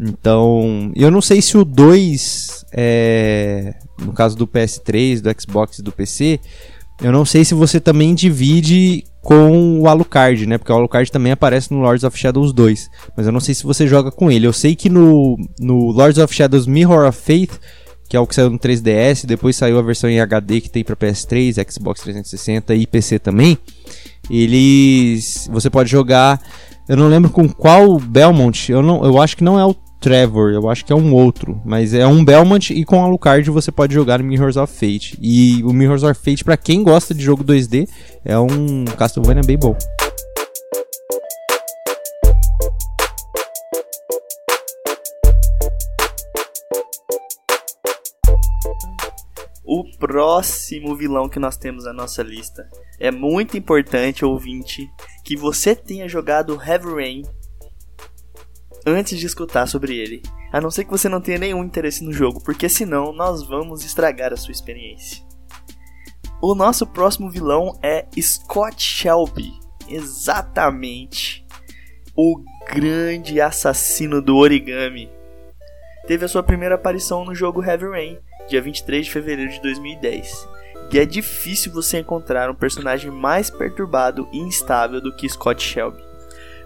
Então, eu não sei se o 2, é, no caso do PS3, do Xbox e do PC, eu não sei se você também divide com o Alucard, né? Porque o Alucard também aparece no Lords of Shadows 2. Mas eu não sei se você joga com ele. Eu sei que no, no Lords of Shadows Mirror of Fate que é o que saiu no 3DS, depois saiu a versão em HD que tem para PS3, Xbox 360 e PC também. Eles você pode jogar, eu não lembro com qual Belmont, eu não, eu acho que não é o Trevor, eu acho que é um outro, mas é um Belmont e com Alucard você pode jogar Mirrors of Fate. E o Mirrors of Fate para quem gosta de jogo 2D é um Castlevania bem bom. O próximo vilão que nós temos na nossa lista. É muito importante, ouvinte, que você tenha jogado Heavy Rain antes de escutar sobre ele. A não ser que você não tenha nenhum interesse no jogo, porque senão nós vamos estragar a sua experiência. O nosso próximo vilão é Scott Shelby. Exatamente. O grande assassino do origami. Teve a sua primeira aparição no jogo Heavy Rain dia 23 de fevereiro de 2010. E é difícil você encontrar um personagem mais perturbado e instável do que Scott Shelby.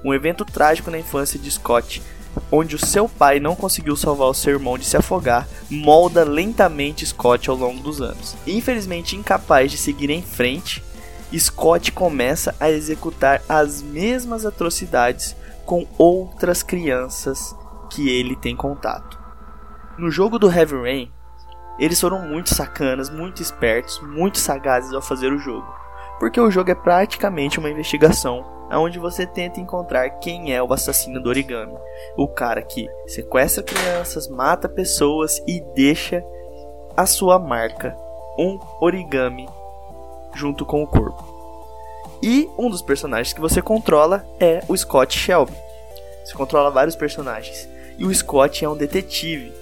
Um evento trágico na infância de Scott, onde o seu pai não conseguiu salvar o seu irmão de se afogar, molda lentamente Scott ao longo dos anos. Infelizmente incapaz de seguir em frente, Scott começa a executar as mesmas atrocidades com outras crianças que ele tem contato. No jogo do Heavy Rain, eles foram muito sacanas, muito espertos, muito sagazes ao fazer o jogo, porque o jogo é praticamente uma investigação onde você tenta encontrar quem é o assassino do origami, o cara que sequestra crianças, mata pessoas e deixa a sua marca, um origami, junto com o corpo. E um dos personagens que você controla é o Scott Shelby. Você controla vários personagens. E o Scott é um detetive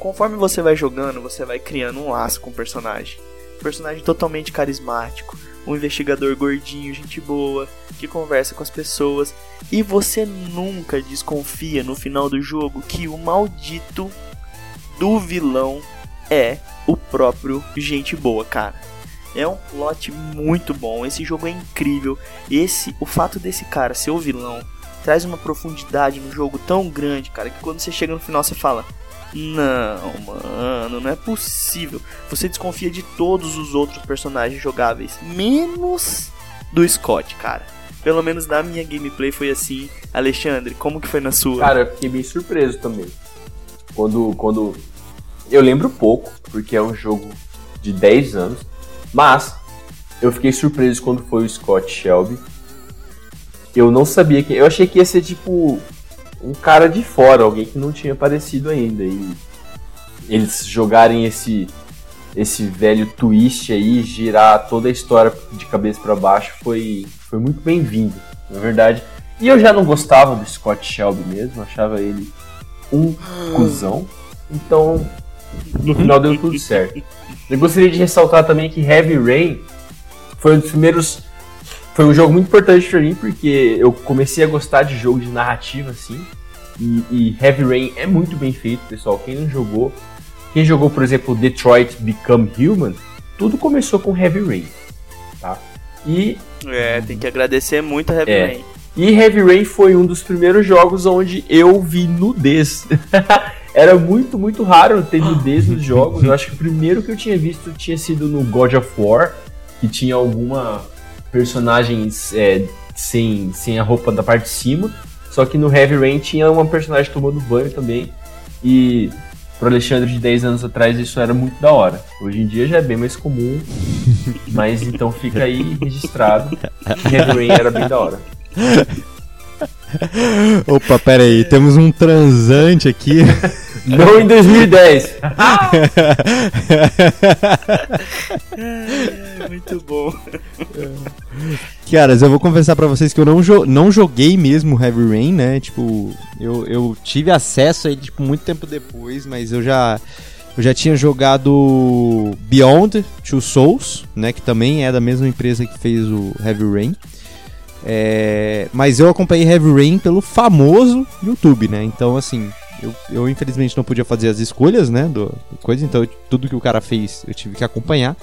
Conforme você vai jogando, você vai criando um laço com o personagem. Um personagem totalmente carismático, um investigador gordinho, gente boa, que conversa com as pessoas. E você nunca desconfia no final do jogo que o maldito do vilão é o próprio gente boa, cara. É um plot muito bom, esse jogo é incrível. Esse, o fato desse cara ser o vilão traz uma profundidade no jogo tão grande, cara, que quando você chega no final você fala: não, mano, não é possível. Você desconfia de todos os outros personagens jogáveis, menos do Scott, cara. Pelo menos na minha gameplay foi assim. Alexandre, como que foi na sua? Cara, eu fiquei bem surpreso também. Quando, quando. Eu lembro pouco, porque é um jogo de 10 anos. Mas eu fiquei surpreso quando foi o Scott Shelby. Eu não sabia que. Eu achei que ia ser tipo um cara de fora, alguém que não tinha aparecido ainda. E eles jogarem esse esse velho twist aí, girar toda a história de cabeça para baixo foi, foi muito bem-vindo, na verdade. E eu já não gostava do Scott Shelby mesmo, achava ele um cuzão. Então, no final deu tudo certo. Eu gostaria de ressaltar também que Heavy Rain foi um dos primeiros. Foi um jogo muito importante para mim, porque eu comecei a gostar de jogo de narrativa, assim. E, e, Heavy Rain é muito bem feito, pessoal. Quem não jogou, quem jogou, por exemplo, Detroit Become Human, tudo começou com Heavy Rain, tá? E é, tem que agradecer muito a Heavy é, Rain. E Heavy Rain foi um dos primeiros jogos onde eu vi nudez. Era muito, muito raro ter nudez nos jogos. Eu acho que o primeiro que eu tinha visto tinha sido no God of War, que tinha alguma personagem é, sem, sem a roupa da parte de cima. Só que no Heavy Rain tinha uma personagem tomando banho também. E pro Alexandre de 10 anos atrás isso era muito da hora. Hoje em dia já é bem mais comum. mas então fica aí registrado que Heavy Rain era bem da hora. Opa, pera aí, temos um transante aqui. Não em 2010. muito bom. Caras, eu vou confessar para vocês que eu não, jo não joguei mesmo Heavy Rain, né? Tipo, eu, eu tive acesso a ele tipo, muito tempo depois, mas eu já eu já tinha jogado Beyond Two Souls, né? Que também é da mesma empresa que fez o Heavy Rain. É, mas eu acompanhei Heavy Rain pelo famoso YouTube, né? Então, assim, eu, eu infelizmente não podia fazer as escolhas, né? Do, do coisa, então eu, tudo que o cara fez eu tive que acompanhar.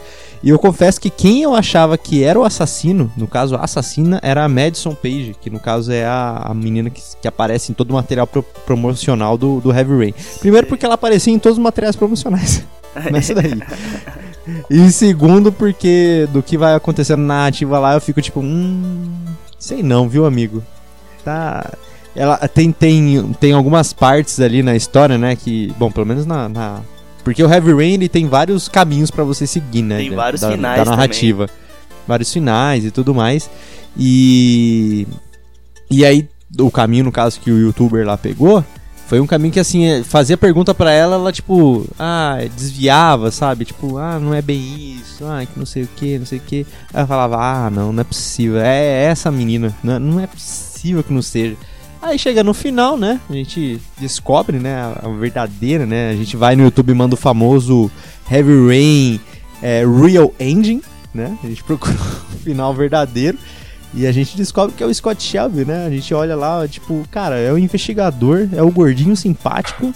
E eu confesso que quem eu achava que era o assassino, no caso a assassina, era a Madison Page, que no caso é a, a menina que, que aparece em todo o material pro, promocional do, do Heavy Rain. Primeiro porque ela aparecia em todos os materiais promocionais. Começa daí. E segundo porque do que vai acontecendo na narrativa lá, eu fico tipo, hum, Sei não, viu, amigo? Tá. Ela tem, tem, tem algumas partes ali na história, né? Que. Bom, pelo menos na. na... Porque o Heavy Rain ele tem vários caminhos para você seguir, né? Tem vários da, finais. Da narrativa. Também. Vários finais e tudo mais. E. E aí, o caminho, no caso, que o youtuber lá pegou, foi um caminho que, assim, é, fazia pergunta para ela, ela, tipo, ah, desviava, sabe? Tipo, ah, não é bem isso, ah, que não sei o que, não sei o que. Ela falava, ah, não, não é possível, é, é essa menina, não, é, não é possível que não seja. Aí chega no final, né? A gente descobre, né? A, verdadeira, né? A gente vai no YouTube e manda o famoso Heavy Rain é, Real Engine, né? A gente procura o final verdadeiro. E a gente descobre que é o Scott Shelby, né? A gente olha lá, tipo, cara, é o investigador, é o gordinho simpático.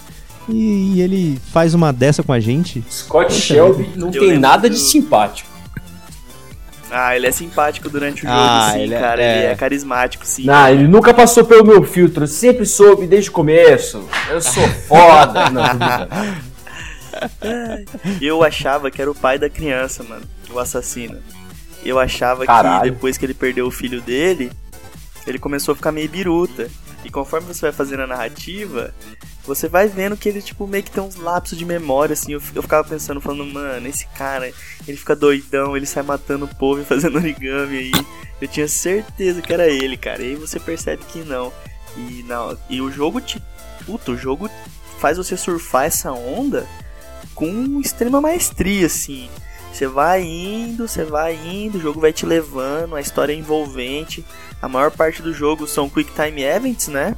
E, e ele faz uma dessa com a gente. Scott Poxa, Shelby não tem nada do... de simpático. Ah, ele é simpático durante o jogo, ah, sim, ele é- cara. É... Ele é carismático, sim. Não, ele nunca passou pelo meu filtro. Eu sempre soube desde o começo. Eu sou foda. não, eu achava que era o pai da criança, mano. O assassino eu achava Caralho. que depois que ele perdeu o filho dele, ele começou a ficar meio biruta. E conforme você vai fazendo a narrativa, você vai vendo que ele, tipo, meio que tem uns lapsos de memória, assim. Eu, eu ficava pensando, falando, mano, esse cara, ele fica doidão, ele sai matando o povo e fazendo origami aí. Eu tinha certeza que era ele, cara. E aí você percebe que não. E, não, e o jogo te. Puta, o jogo faz você surfar essa onda com extrema maestria, assim. Você vai indo, você vai indo, o jogo vai te levando, a história é envolvente. A maior parte do jogo são quick time events, né?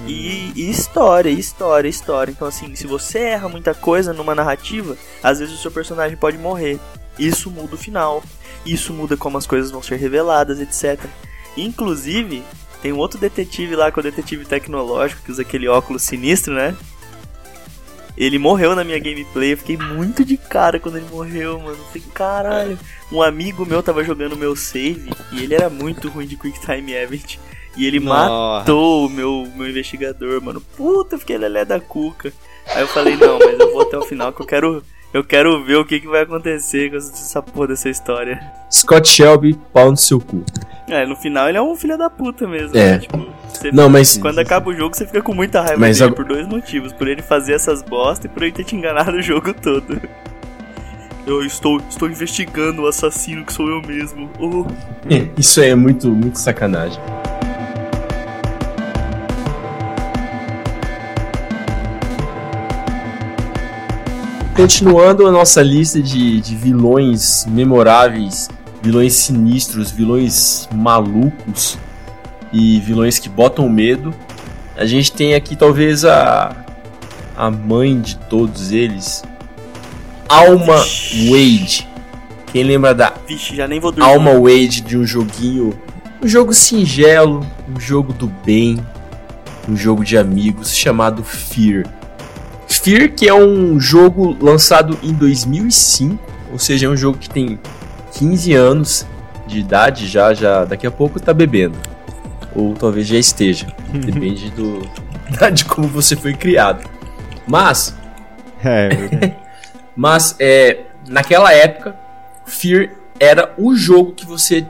Hum. E, e, história, história, história. Então, assim, se você erra muita coisa numa narrativa, às vezes o seu personagem pode morrer. Isso muda o final. Isso muda como as coisas vão ser reveladas, etc. Inclusive, tem um outro detetive lá, que é o detetive tecnológico, que usa aquele óculos sinistro, né? Ele morreu na minha gameplay, eu fiquei muito de cara quando ele morreu, mano. Eu fiquei, caralho. Um amigo meu tava jogando meu save e ele era muito ruim de Quick Time Event. E ele Nossa. matou o meu, meu investigador, mano. Puta, fiquei lelé da cuca. Aí eu falei, não, mas eu vou até o final que eu quero. Eu quero ver o que, que vai acontecer com essa porra dessa história. Scott Shelby, pau no seu cu. É, no final ele é um filho da puta mesmo. É. Né? Tipo, não, mas. Quando acaba o jogo, você fica com muita raiva mas dele por dois motivos. Por ele fazer essas bosta e por ele ter te enganado o jogo todo. Eu estou, estou investigando o assassino que sou eu mesmo. Oh. É, isso aí é muito, muito sacanagem. Continuando a nossa lista de, de vilões memoráveis vilões sinistros, vilões malucos e vilões que botam medo. A gente tem aqui talvez a a mãe de todos eles, Alma Wade. Quem lembra da Vixe, já nem vou dormir. Alma Wade de um joguinho, um jogo singelo, um jogo do bem, um jogo de amigos chamado Fear. Fear que é um jogo lançado em 2005, ou seja, é um jogo que tem 15 anos de idade já, já daqui a pouco tá bebendo. Ou talvez já esteja. Depende do de como você foi criado. Mas É, verdade. mas é, naquela época, Fear era o jogo que você.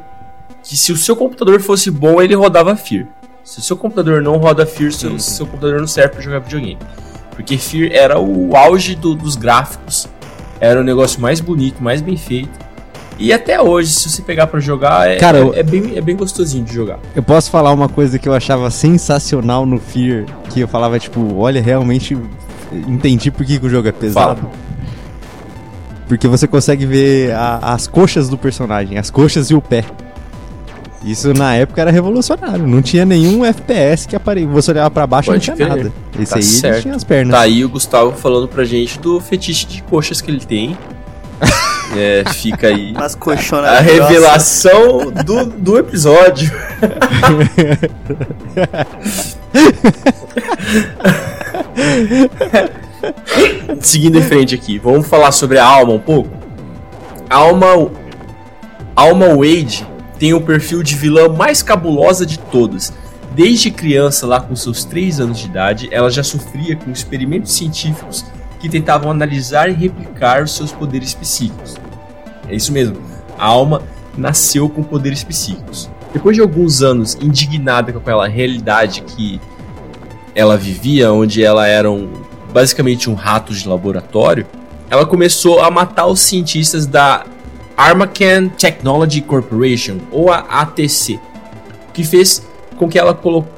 Que se o seu computador fosse bom, ele rodava Fear. Se o seu computador não roda Fear, seu, seu computador não serve pra jogar videogame. Porque Fear era o auge do- dos gráficos. Era o negócio mais bonito, mais bem feito. E até hoje, se você pegar pra jogar, é, Cara, é, é bem, é bem gostosinho de jogar. Eu posso falar uma coisa que eu achava sensacional no Fear, que eu falava, tipo, olha, realmente entendi por que, que o jogo é pesado. Porque você consegue ver a- as coxas do personagem, as coxas e o pé. Isso na época era revolucionário. Não tinha nenhum FPS que aparecia. Você olhava pra baixo e não tinha crer. nada. Esse Tá aí certo. tinha as pernas. Tá aí o Gustavo falando pra gente do fetiche de coxas que ele tem. é, fica aí. Colchonas A revelação do, do episódio. Seguindo em frente aqui, vamos falar sobre a Alma um pouco. A Alma, Alma Wade tem o perfil de vilã mais cabulosa de todas. Desde criança, lá com seus 3 anos de idade, ela já sofria com experimentos científicos que tentavam analisar e replicar os seus poderes psíquicos. É isso mesmo. A alma nasceu com poderes psíquicos. Depois de alguns anos indignada com aquela realidade que ela vivia, onde ela era um, basicamente um rato de laboratório, ela começou a matar os cientistas da Armacan Technology Corporation, ou a ATC, que fez com que ela colocou.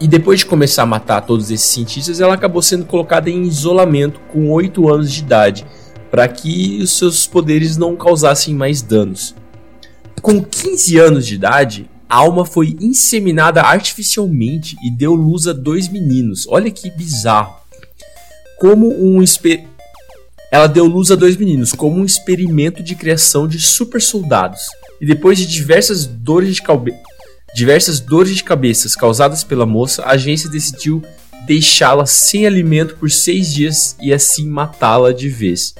E depois de começar a matar todos esses cientistas, ela acabou sendo colocada em isolamento com 8 anos de idade para que os seus poderes não causassem mais danos. Com 15 anos de idade, Alma foi inseminada artificialmente e deu luz a dois meninos. Olha que bizarro. Como um exper... Ela deu luz a dois meninos como um experimento de criação de super soldados. E depois de diversas dores de cabeça, diversas dores de cabeças causadas pela moça, a agência decidiu deixá-la sem alimento por seis dias e assim matá-la de vez.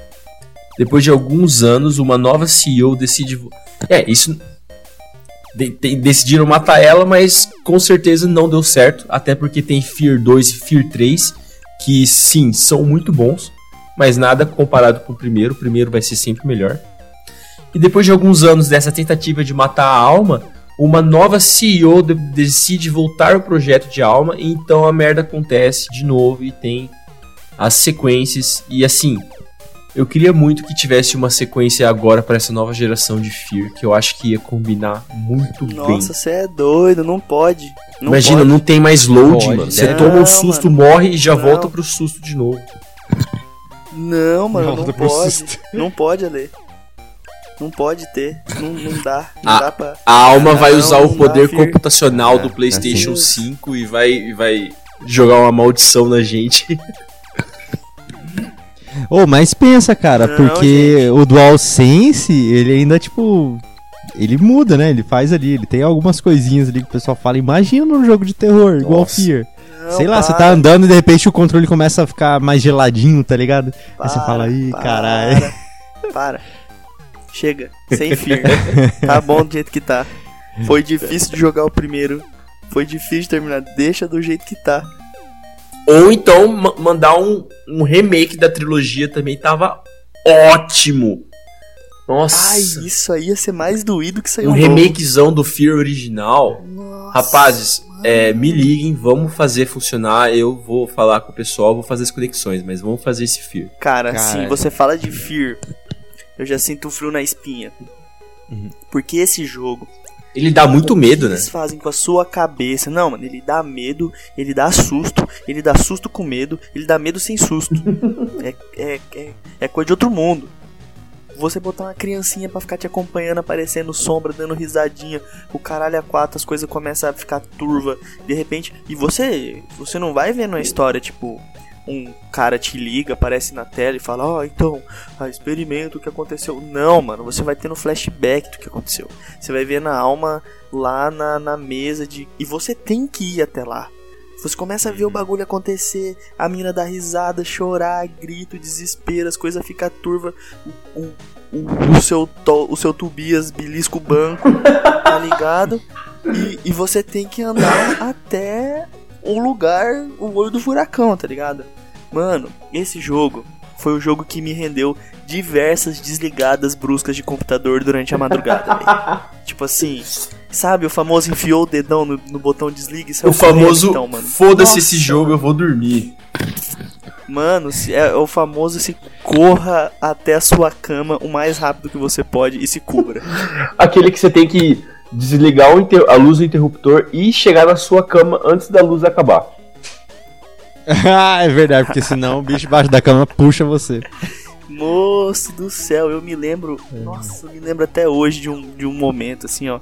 Depois de alguns anos, uma nova CEO decide. É, isso. de- de- decidiram matar ela, mas com certeza não deu certo. Até porque tem Fear 2 e Fear 3, que sim, são muito bons, mas nada comparado com o primeiro. O primeiro vai ser sempre melhor. E depois de alguns anos dessa tentativa de matar a alma, uma nova CEO de- decide voltar ao projeto de alma, e então a merda acontece de novo e tem as sequências. E assim, eu queria muito que tivesse uma sequência agora para essa nova geração de Fear, que eu acho que ia combinar muito bem. Nossa, você é doido, não pode. Não Imagina, pode. não tem mais load, Pode, mano. Você né? toma um Não, susto, mano. morre e já Não. volta pro susto de novo. Não, mano, não pro pode. susto. Não pode, Ale. Não pode ter. Não, não dá. Não Ah, dá pra. A alma vai Não, usar o não poder dá, Fear. computacional É, do PlayStation assim. 5 e vai, e vai jogar uma maldição na gente. Ô, mas pensa, cara, Não, porque gente. o DualSense, ele ainda, tipo. Ele muda, né? Ele faz ali, ele tem algumas coisinhas ali que o pessoal fala. Imagina um jogo de terror, igual Nossa. Fear. Não, Sei lá, você para, tá andando e de repente o controle começa a ficar mais geladinho, tá ligado? Aí você para, fala, ih, para, caralho. Para. Chega. Sem fear. tá bom do jeito que tá. Foi difícil de jogar o primeiro. Foi difícil de terminar. Deixa do jeito que tá. Ou então ma- mandar um, um remake da trilogia também tava ótimo. Nossa. Ai, isso aí ia ser mais doído que sair um um remakezão do Fear original. Nossa, Rapazes, é, me liguem, vamos fazer funcionar. Eu vou falar com o pessoal, vou fazer as conexões, mas vamos fazer esse Fear. Cara, Cara. sim, você fala de Fear. Eu já sinto um frio na espinha. Uhum. Porque esse jogo. Ele dá muito o que medo, né? Eles fazem com a sua cabeça. Não, mano, ele dá medo, ele dá susto, ele dá susto com medo, ele dá medo sem susto. é, é, é, é coisa de outro mundo. Você botar uma criancinha pra ficar te acompanhando, aparecendo sombra, dando risadinha, o caralho a quatro, as coisas começam a ficar turva, de repente. E você, você não vai vendo a história, tipo, um cara te liga, aparece na tela e fala: Ó, oh, então, ah, experimenta o que aconteceu. Não, mano, você vai ter no flashback do que aconteceu. Você vai ver na alma lá na, na mesa de. E você tem que ir até lá. Você começa a ver o bagulho acontecer, a mina dá risada, chorar, grito, desespero, as coisas ficam turva, o, o, o, seu, to, o seu Tobias belisca o banco, tá ligado? E, e você tem que andar até o lugar, o olho do furacão, tá ligado? Mano, esse jogo foi o jogo que me rendeu diversas desligadas bruscas de computador durante a madrugada. tipo assim, sabe, o famoso enfiou o dedão no, no botão desliga e saiu O famoso então, foda-se esse jogo, eu vou dormir. Mano, se é o famoso se corra até a sua cama o mais rápido que você pode e se cubra. Aquele que você tem que desligar a luz do interruptor e chegar na sua cama antes da luz acabar. ah, é verdade, porque senão o bicho embaixo da cama puxa você. Moço do céu, eu me lembro. É. Nossa, eu me lembro até hoje de um, de um momento assim, ó.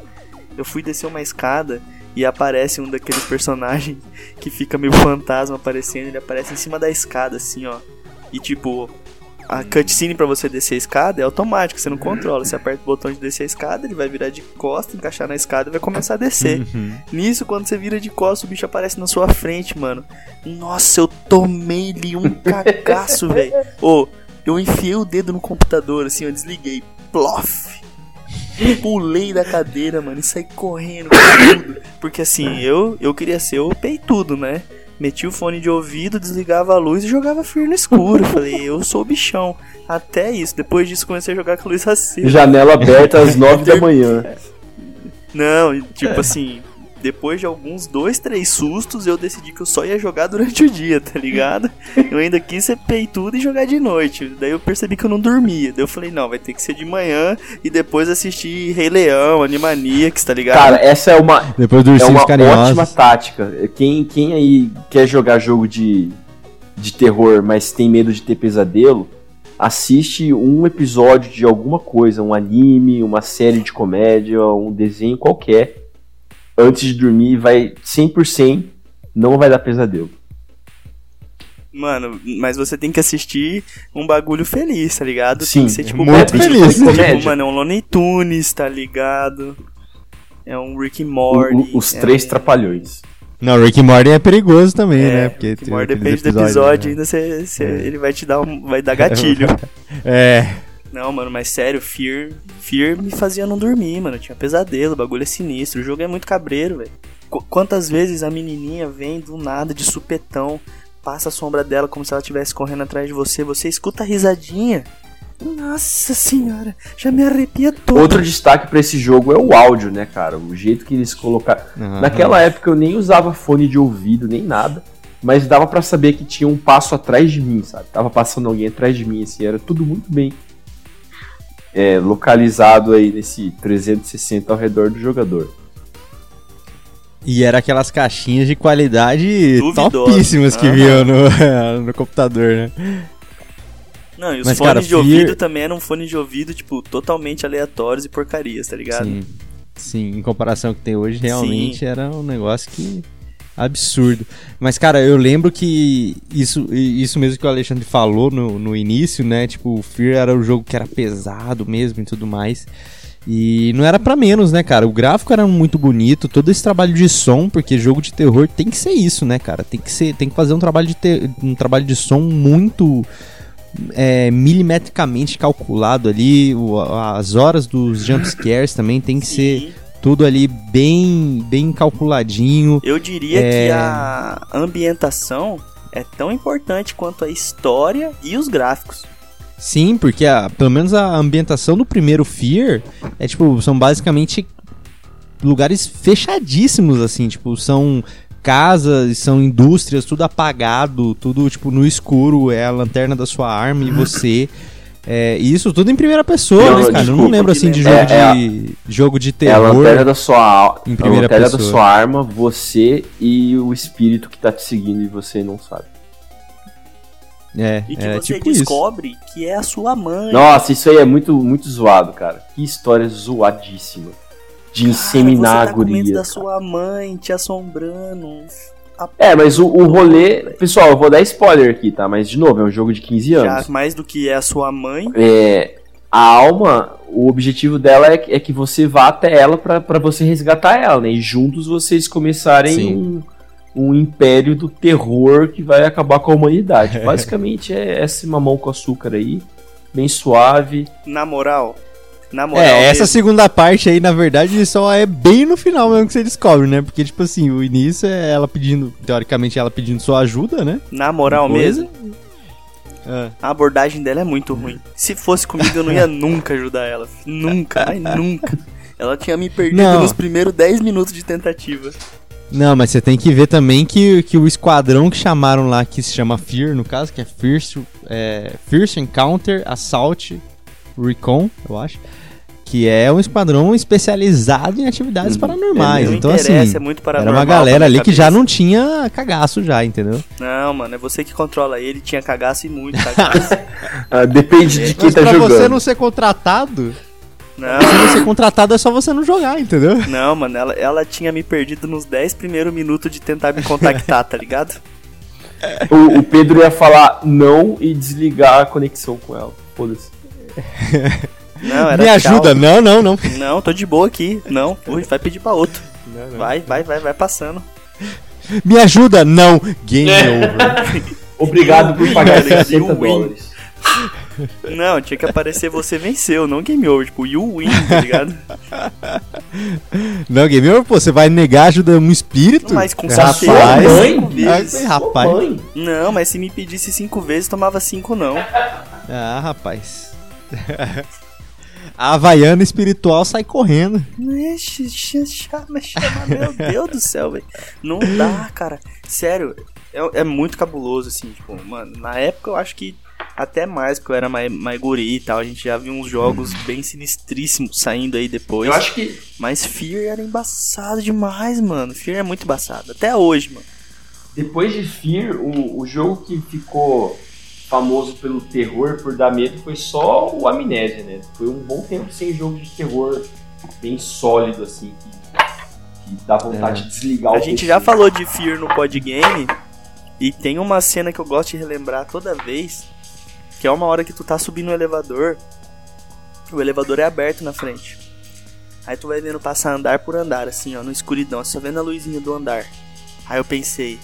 Eu fui descer uma escada e aparece um daqueles personagens que fica meio fantasma aparecendo. Ele aparece em cima da escada, assim, ó. E tipo, a cutscene para você descer a escada é automática, você não controla. Você aperta o botão de descer a escada, ele vai virar de costas, encaixar na escada e vai começar a descer. Uhum. Nisso, quando você vira de costas, o bicho aparece na sua frente, mano. Nossa, eu tomei-lhe um cagaço, velho. Ô, oh, eu enfiei o dedo no computador, assim, eu desliguei. Plof! Pulei da cadeira, mano, e saí correndo com tudo. Porque assim, eu, eu queria ser o peitudo, né? Metia o fone de ouvido, desligava a luz e jogava Fear no escuro. Falei, eu sou o bichão. Até isso. Depois disso comecei a jogar com a luz acesa. Janela aberta às nove da manhã. Não, tipo assim, depois de alguns dois, três sustos, eu decidi que eu só ia jogar durante o dia, tá ligado? Eu ainda quis ser peitudo e jogar de noite. Daí eu percebi que eu não dormia. Daí eu falei, não, vai ter que ser de manhã e depois assistir Rei Leão, Animaniacs, tá ligado? Cara, essa é uma, depois é uma ótima tática. Quem, quem aí quer jogar jogo de, de terror, mas tem medo de ter pesadelo, assiste um episódio de alguma coisa, um anime, uma série de comédia, um desenho qualquer antes de dormir vai 100%, não vai dar pesadelo. Mano, mas você tem que assistir um bagulho feliz, tá ligado? Sim, tem que ser, tipo, muito feliz. Tipo, mano, é um Looney Tunes, tá ligado? É um Rick and Morty. O, o, os é três trapalhões. Não, Rick and Morty é perigoso também, é, né? Porque Rick Morty depende do episódio, né? ainda cê, cê, é. ele vai te dar um, vai dar gatilho. é. Não, mano, mas sério, Fear, Fear me fazia não dormir, mano. Eu tinha pesadelo, o bagulho é sinistro. O jogo é muito cabreiro, velho. Qu quantas vezes a menininha vem do nada, de supetão, passa a sombra dela como se ela estivesse correndo atrás de você, você escuta a risadinha. Nossa senhora, já me arrepia todo. Outro destaque para esse jogo é o áudio, né, cara? O jeito que eles colocaram. Uhum. Naquela época eu nem usava fone de ouvido, nem nada. Mas dava para saber que tinha um passo atrás de mim, sabe? Tava passando alguém atrás de mim, assim, era tudo muito bem é, localizado aí nesse 360 ao redor do jogador. E era aquelas caixinhas de qualidade Duvidoso. topíssimas que uhum. viam no, no computador, né? Não, e os Mas, fones cara, de Fear... ouvido também eram fones de ouvido, tipo, totalmente aleatórios e porcarias, tá ligado? Sim, sim em comparação com que tem hoje, realmente sim. era um negócio que absurdo. Mas, cara, eu lembro que isso, isso mesmo que o Alexandre falou no, no início, né? Tipo, o Fear era o jogo que era pesado mesmo e tudo mais. E não era para menos, né, cara? O gráfico era muito bonito, todo esse trabalho de som, porque jogo de terror tem que ser isso, né, cara? Tem que ser, tem que fazer um trabalho de ter, um trabalho de som muito é, milimetricamente calculado ali, o, as horas dos jump scares também tem que Sim. ser tudo ali bem, bem calculadinho. Eu diria é... que a ambientação é tão importante quanto a história e os gráficos. Sim, porque a, pelo menos a ambientação do primeiro Fear é tipo, são basicamente lugares fechadíssimos assim, tipo, são casas, são indústrias, tudo apagado, tudo tipo no escuro, é a lanterna da sua arma e você É, isso tudo em primeira pessoa, não, né, cara? Desculpa, eu não lembro assim de jogo, é, de, é jogo de terror. É a lanterna da sua, em primeira a lanterna pessoa. da sua arma, você e o espírito que tá te seguindo e você não sabe. É, e que é, você tipo descobre isso. que é a sua mãe. Nossa, isso aí é muito, muito zoado, cara. Que história zoadíssima. De inseminar cara, você tá a guria. da sua mãe te assombrando. É, mas o, o rolê. Pessoal, eu vou dar spoiler aqui, tá? Mas, de novo, é um jogo de 15 Já anos. mais do que é a sua mãe. É, a alma, o objetivo dela é, é que você vá até ela pra pra você resgatar ela, né? E juntos vocês começarem Sim. um, um império do terror que vai acabar com a humanidade. Basicamente é esse mamão com açúcar aí, bem suave. Na moral. Na moral. É, essa mesmo. segunda parte aí, na verdade, só é bem no final mesmo que você descobre, né? Porque, tipo assim, o início é ela pedindo, teoricamente, ela pedindo sua ajuda, né? Na moral mesmo. É. A abordagem dela é muito ruim. Se fosse comigo, eu não ia nunca ajudar ela. Nunca, ai, nunca. Ela tinha me perdido Não. nos primeiros 10 minutos de tentativa. Não, mas você tem que ver também que, que o esquadrão que chamaram lá, que se chama Fear, no caso, que é Fierce, é, Fierce Encounter Assault Recon, eu acho. Que é um esquadrão especializado em atividades paranormais. não então, assim, é muito era paranormal. uma galera ali que já não tinha cagaço já, entendeu? Não, mano, é você que controla ele. Tinha cagaço e muito cagaço. Ah, depende de quem Mas tá pra jogando. você não ser contratado, não, se você ser contratado é só você não jogar, entendeu? não, mano, ela, ela tinha me perdido nos 10 primeiros minutos de tentar me contactar, tá ligado? O, o Pedro ia falar não e desligar a conexão com ela. Foda-se. Não, era Me ajuda, tchau. não, não, não. Não, tô de boa aqui. Não, ui, vai pedir pra outro. Vai, vai, vai, vai passando. Me ajuda, não. Game over. Obrigado por pagar Obrigado, 60 you win. dólares. Não, tinha que aparecer você venceu, não game over. Tipo, you win, tá ligado? Não, game over, pô, você vai negar ajuda um espírito? Mas com Rapaz. cinco vezes. Ai, rapaz. Mãe. Não, mas se me pedisse cinco vezes, tomava cinco não. Ah, rapaz. A Havaiana espiritual sai correndo. Chama, chama, meu Deus do céu, velho. Não dá, cara. Sério, é, é muito cabuloso, assim, tipo, mano, na época eu acho que até mais, porque eu era mais, mais guri e tal, a gente já viu uns jogos bem sinistríssimos saindo aí depois. Eu acho que Mas Fear era embaçado demais, mano. Fear é muito embaçado. Até hoje, mano. depois de Fear, o, o jogo que ficou famoso pelo terror, por dar medo, foi só o Amnésia, né? Foi um bom tempo sem jogo de terror bem sólido, assim, que, que dá vontade de desligar o A gente PC. já falou de Fear no Podgame. E tem uma cena que eu gosto de relembrar toda vez. Que é uma hora que tu tá subindo o elevador. O elevador é aberto na frente. Aí tu vai vendo passar andar por andar, assim, ó, no escuridão, só vendo a luzinha do andar. Aí eu pensei,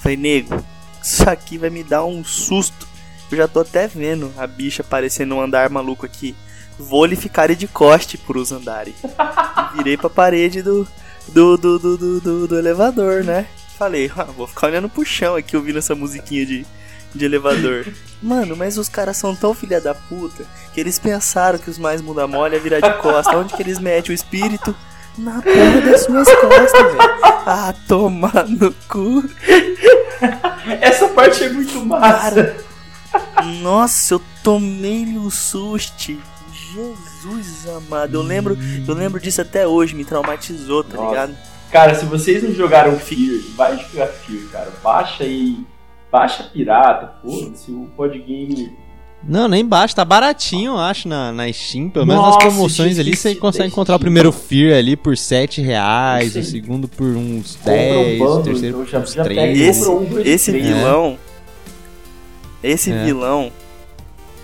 falei, nego, isso aqui vai me dar um susto. Eu já tô até vendo a bicha aparecendo no andar maluco aqui. Vou lhe ficar de coste pros andares. Virei pra parede do, do, do, do, do, do- do elevador, né? Falei, ah, vou ficar olhando pro chão aqui ouvindo essa musiquinha de, de elevador. Mano, mas os caras são tão filha da puta que eles pensaram que os mais muda mole é virar de costa. Onde que eles metem o espírito? Na porra das suas costas, velho. Ah, tomar no cu. Essa parte é muito massa. Nossa, eu tomei-lhe um susto. Jesus amado. Eu lembro, eu lembro disso até hoje, me traumatizou, tá Nossa. ligado? Cara, se vocês não jogaram Fear, vai jogar Fear, cara. Baixa aí. Baixa pirata, foda-se, o podgame. Não, nem baixo, tá baratinho, eu acho, na, na Steam. Pelo menos Nossa, nas promoções ali, você consegue encontrar o primeiro Fear ali por 7 reais, o segundo por uns Compra 10, um o bundle, terceiro então por já, uns já pega 3. e Esse- um, Esse três. vilão. Esse É. vilão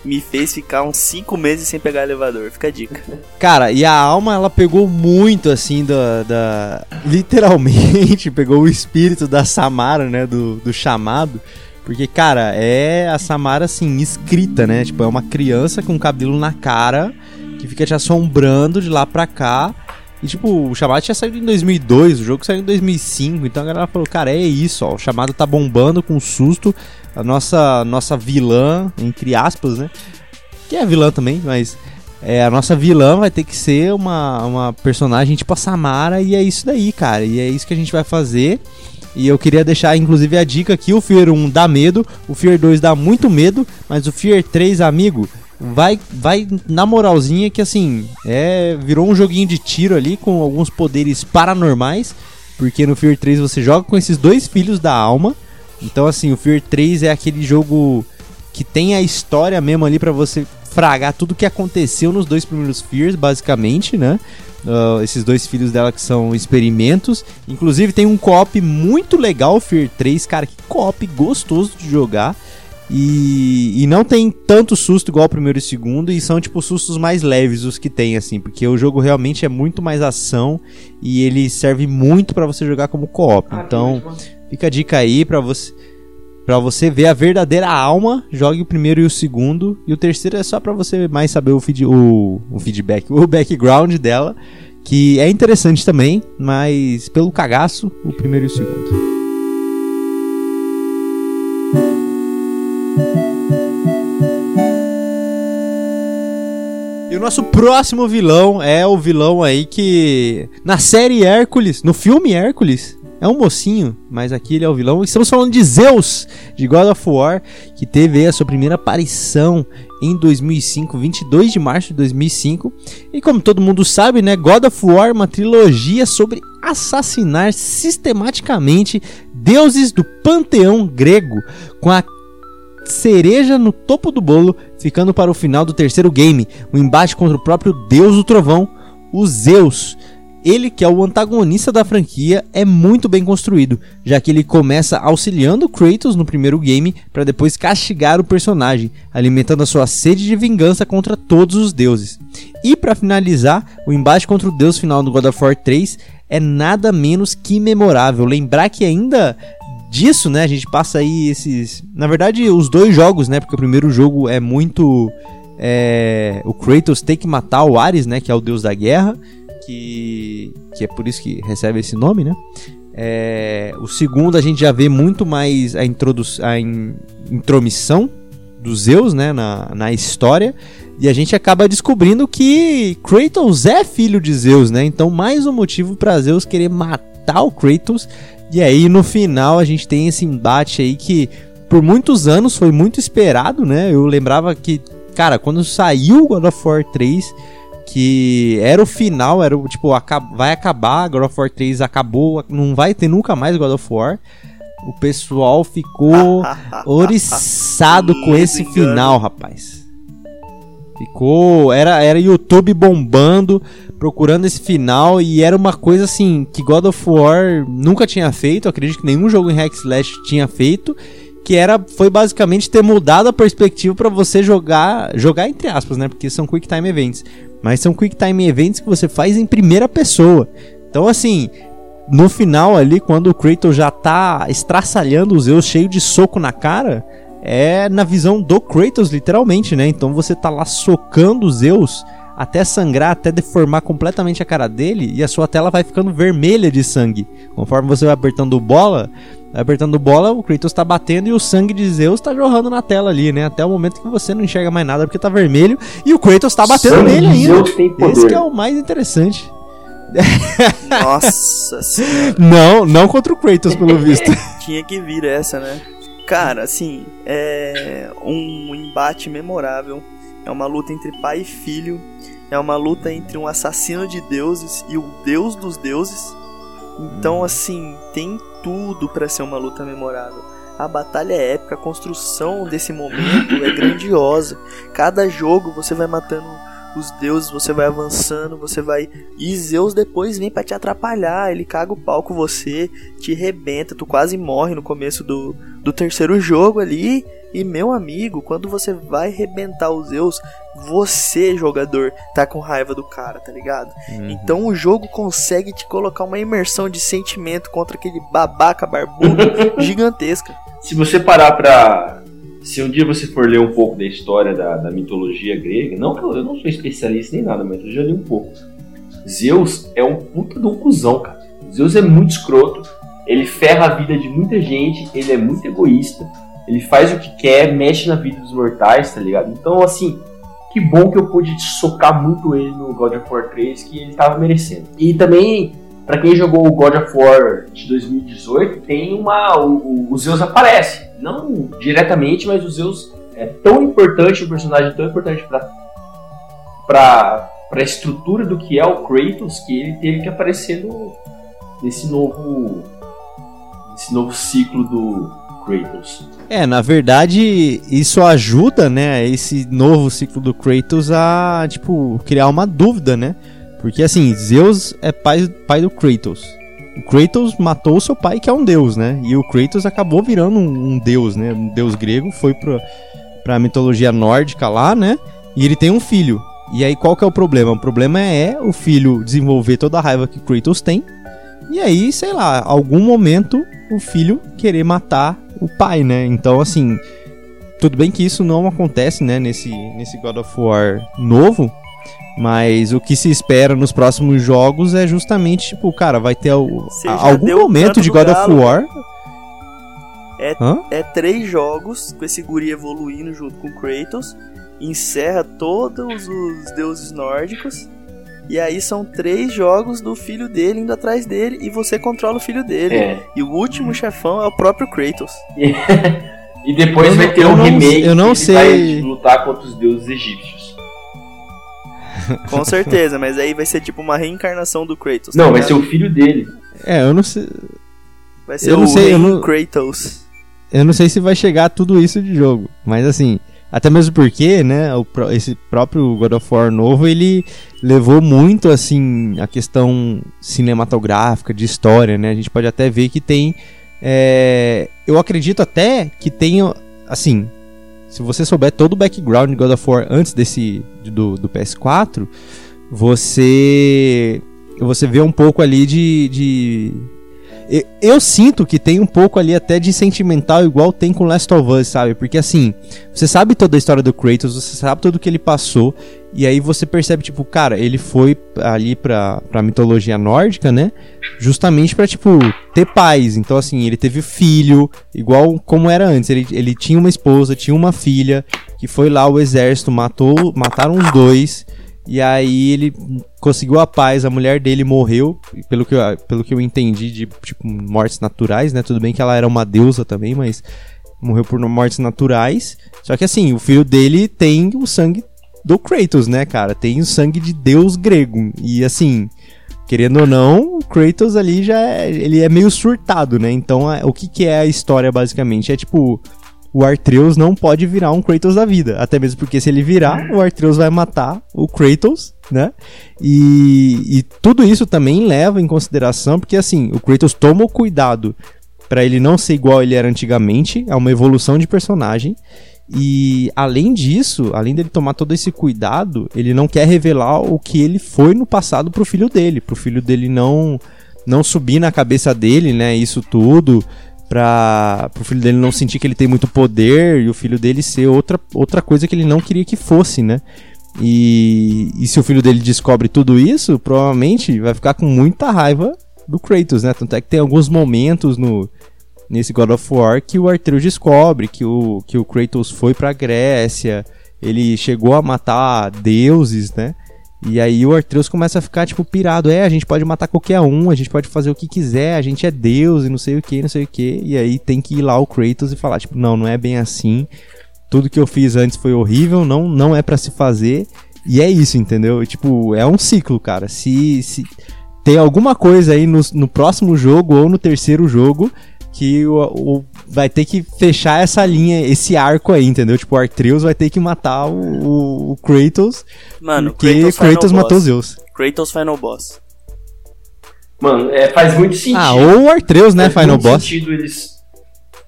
me fez ficar uns 5 meses sem pegar elevador. Fica a dica. Cara, e a alma, ela pegou muito, assim, da... da- Literalmente, pegou o espírito da Samara, né, do, do chamado. Porque, cara, é a Samara, assim, escrita, né? Tipo, é uma criança com cabelo na cara que fica te assombrando de lá pra cá. E, tipo, o chamado tinha saído em 2002, o jogo saiu em 2005. Então a galera falou, cara, é isso, ó. O chamado tá bombando com susto. A nossa, nossa vilã, entre aspas, né? Que é vilã também, mas é, a nossa vilã vai ter que ser uma, uma personagem tipo a Samara, e é isso daí, cara. E é isso que a gente vai fazer. E eu queria deixar, inclusive, a dica aqui: o Fear 1 dá medo, o Fear 2 dá muito medo, mas o Fear 3, amigo, vai, vai na moralzinha que assim, é, virou um joguinho de tiro ali com alguns poderes paranormais. Porque no Fear 3 você joga com esses dois filhos da alma. Então, assim, o Fear 3 é aquele jogo que tem a história mesmo ali pra você fragar tudo que aconteceu nos dois primeiros Fears, basicamente, né? uh, esses dois filhos dela que são experimentos. Inclusive tem um co-op muito legal, Fear 3, cara, que co-op gostoso de jogar. E, e não tem tanto susto igual o primeiro e o segundo, e são tipo sustos mais leves os que tem, assim, porque o jogo realmente é muito mais ação e ele serve muito para você jogar como co-op. Ah, então, fica a dica aí para você para você ver a verdadeira alma, jogue o primeiro e o segundo, e o terceiro é só para você mais saber o, feed, o, o feedback, o background dela, que é interessante também, mas pelo cagaço, o primeiro e o segundo. Nosso próximo vilão é o vilão aí que na série Hércules, no filme Hércules, é um mocinho, mas aqui ele é o vilão. Estamos falando de Zeus, de God of War, que teve a sua primeira aparição em 2005, 22 de março de 2005. E como todo mundo sabe, né, God of War é uma trilogia sobre assassinar sistematicamente deuses do panteão grego, com a cereja no topo do bolo, ficando para o final do terceiro game, o embate contra o próprio deus do trovão, o Zeus. Ele, que é o antagonista da franquia, é muito bem construído, já que ele começa auxiliando Kratos no primeiro game para depois castigar o personagem, alimentando a sua sede de vingança contra todos os deuses. E para finalizar, o embate contra o deus final do God of War 3 é nada menos que memorável. Lembrar que ainda disso, né, a gente passa aí esses. Na verdade, os dois jogos, né? Porque o primeiro jogo é muito. É, o Kratos tem que matar o Ares, né? Que é o deus da guerra. Que, que é por isso que recebe esse nome, né? É, o segundo a gente já vê muito mais a, a in, intromissão dos Zeus né, na, na história. E a gente acaba descobrindo que Kratos é filho de Zeus, né? Então, mais um motivo para Zeus querer matar o Kratos e aí no final a gente tem esse embate aí que por muitos anos foi muito esperado, né? Eu lembrava que, cara, quando saiu God of War 3, que era o final, era o tipo, vai acabar, God of War 3 acabou, não vai ter nunca mais God of War. O pessoal ficou oriçado com esse final, rapaz. Ficou. Era, era YouTube bombando, procurando esse final, e era uma coisa assim que God of War nunca tinha feito. acredito que nenhum jogo em Hack Slash tinha feito. Que era, foi basicamente ter mudado a perspectiva para você jogar, jogar entre aspas, né? Porque são Quick Time Events. Mas são Quick Time Events que você faz em primeira pessoa. Então, assim, no final ali, quando o Kratos já tá estraçalhando os Zeus cheio de soco na cara, é na visão do Kratos, literalmente, né? Então você tá lá socando os Zeus até sangrar, até deformar completamente a cara dele e a sua tela vai ficando vermelha de sangue. Conforme você vai apertando bola, vai apertando bola, o Kratos tá batendo e o sangue de Zeus tá jorrando na tela ali, né? Até o momento que você não enxerga mais nada porque tá vermelho e o Kratos tá batendo sangue nele ainda. Esse é o mais interessante. Nossa senhora. Não, não contra o Kratos, pelo visto. Tinha que vir essa, né? Cara, assim, é um embate memorável. É uma luta entre pai e filho. É uma luta entre um assassino de deuses e o deus dos deuses. Então, assim, tem tudo para ser uma luta memorável. A batalha é épica, a construção desse momento é grandiosa. Cada jogo você vai matando os deuses, você vai avançando, você vai. E Zeus depois vem para te atrapalhar, ele caga o pau com você, te rebenta, tu quase morre no começo do, do terceiro jogo ali. E meu amigo, quando você vai rebentar os Zeus, você, jogador, tá com raiva do cara, tá ligado? Uhum. Então o jogo consegue te colocar uma imersão de sentimento contra aquele babaca barbudo gigantesca. Se você parar pra se um dia você for ler um pouco da história da, da mitologia grega, não que eu, não sou especialista nem nada, mas eu já li um pouco. Zeus é um puta de um cuzão, cara. Zeus é muito escroto, ele ferra a vida de muita gente, ele é muito egoísta, ele faz o que quer, mexe na vida dos mortais, tá ligado? Então, assim, que bom que eu pude socar muito ele no God of War 3, que ele tava merecendo. E também, para quem jogou o God of War de 2018, tem uma. O, o Zeus aparece não diretamente, mas o Zeus é tão importante, um personagem tão importante para para a estrutura do que é o Kratos que ele teve que aparecer no, nesse novo nesse novo ciclo do Kratos. É, na verdade, isso ajuda, né, esse novo ciclo do Kratos a, tipo, criar uma dúvida, né? Porque assim, Zeus é pai, pai do Kratos. O Kratos matou o seu pai, que é um deus, né? E o Kratos acabou virando um, um deus, né? Um deus grego, foi pra, pra mitologia nórdica lá, né? E ele tem um filho. E aí qual que é o problema? O problema é o filho desenvolver toda a raiva que Kratos tem. E aí, sei lá, algum momento o filho querer matar o pai, né? Então, assim, tudo bem que isso não acontece, né, nesse, nesse God of War novo, mas o que se espera nos próximos jogos é justamente, tipo, cara, vai ter algum momento de God of galo, War. É, Hã? é três jogos com esse guri evoluindo junto com Kratos. Encerra todos os deuses nórdicos. E aí são três jogos do filho dele indo atrás dele. E você controla o filho dele. É. E o último chefão é o próprio Kratos. E depois Eu vai ter eu um não- remake eu não que ele vai sei. lutar contra os deuses egípcios. Com certeza, mas aí vai ser tipo uma reencarnação do Kratos. Não, tá vai ser o filho dele. É, eu não sei, Vai ser eu não o sei, eu não- Kratos. eu não sei se vai chegar a tudo isso de jogo, mas assim, até mesmo porque, né, esse próprio God of War novo, ele levou muito assim a questão cinematográfica, de história, né? A gente pode até ver que tem é, eu acredito até que tenha assim, se você souber todo o background de God of War antes desse do, do PS4, você você vê um pouco ali de, de eu, sinto que tem um pouco ali até de sentimental, igual tem com Last of Us, sabe? Porque assim, você sabe toda a história do Kratos, você sabe tudo que ele passou, e aí você percebe, tipo, cara, ele foi ali pra, pra mitologia nórdica, né? Justamente pra, tipo, ter paz. Então, assim, ele teve filho, igual como era antes. Ele, ele tinha uma esposa, tinha uma filha, que foi lá o exército, matou, mataram os dois. E aí ele conseguiu a paz, a mulher dele morreu, pelo que, eu, pelo que eu entendi de tipo, mortes naturais, né? Tudo bem que ela era uma deusa também, mas morreu por mortes naturais. Só que assim, o filho dele tem o sangue do Kratos, né, cara? Tem o sangue de deus grego. E assim, querendo ou não, o Kratos ali já é, ele é meio surtado, né? Então, é- o que que é a história basicamente? É tipo, o Artreus não pode virar um Kratos da vida. Até mesmo porque se ele virar, o Artreus vai matar o Kratos, né? E, e tudo isso também leva em consideração, porque assim, o Kratos toma o cuidado pra ele não ser igual ele era antigamente, é uma evolução de personagem. E além disso, além dele tomar todo esse cuidado, ele não quer revelar o que ele foi no passado pro filho dele, pro filho dele não não subir na cabeça dele, né, isso tudo, para pro filho dele não sentir que ele tem muito poder e o filho dele ser outra, outra coisa que ele não queria que fosse, né? E, e se o filho dele descobre tudo isso, provavelmente vai ficar com muita raiva do Kratos, né? Tanto é que tem alguns momentos no nesse God of War que o Arthur descobre que o, que o Kratos foi pra Grécia, ele chegou a matar deuses, né? E aí o Artreus começa a ficar, tipo, pirado. É, a gente pode matar qualquer um, a gente pode fazer o que quiser, a gente é Deus e não sei o que, não sei o que. E aí tem que ir lá o Kratos e falar, tipo, não, não é bem assim. Tudo que eu fiz antes foi horrível, não, não é pra se fazer. E é isso, entendeu? E, Tipo, é um ciclo, cara. Se, se tem alguma coisa aí no, no próximo jogo ou no terceiro jogo que o, o- vai ter que fechar essa linha, esse arco aí, entendeu? Tipo, o Artreus vai ter que matar o, o- o Kratos Mano, porque Kratos, Kratos, Final matou Boss. Zeus. Kratos Final Boss. Mano, é, faz muito sentido. Ah, ou o Artreus, né, Faz Final muito Boss. sentido eles.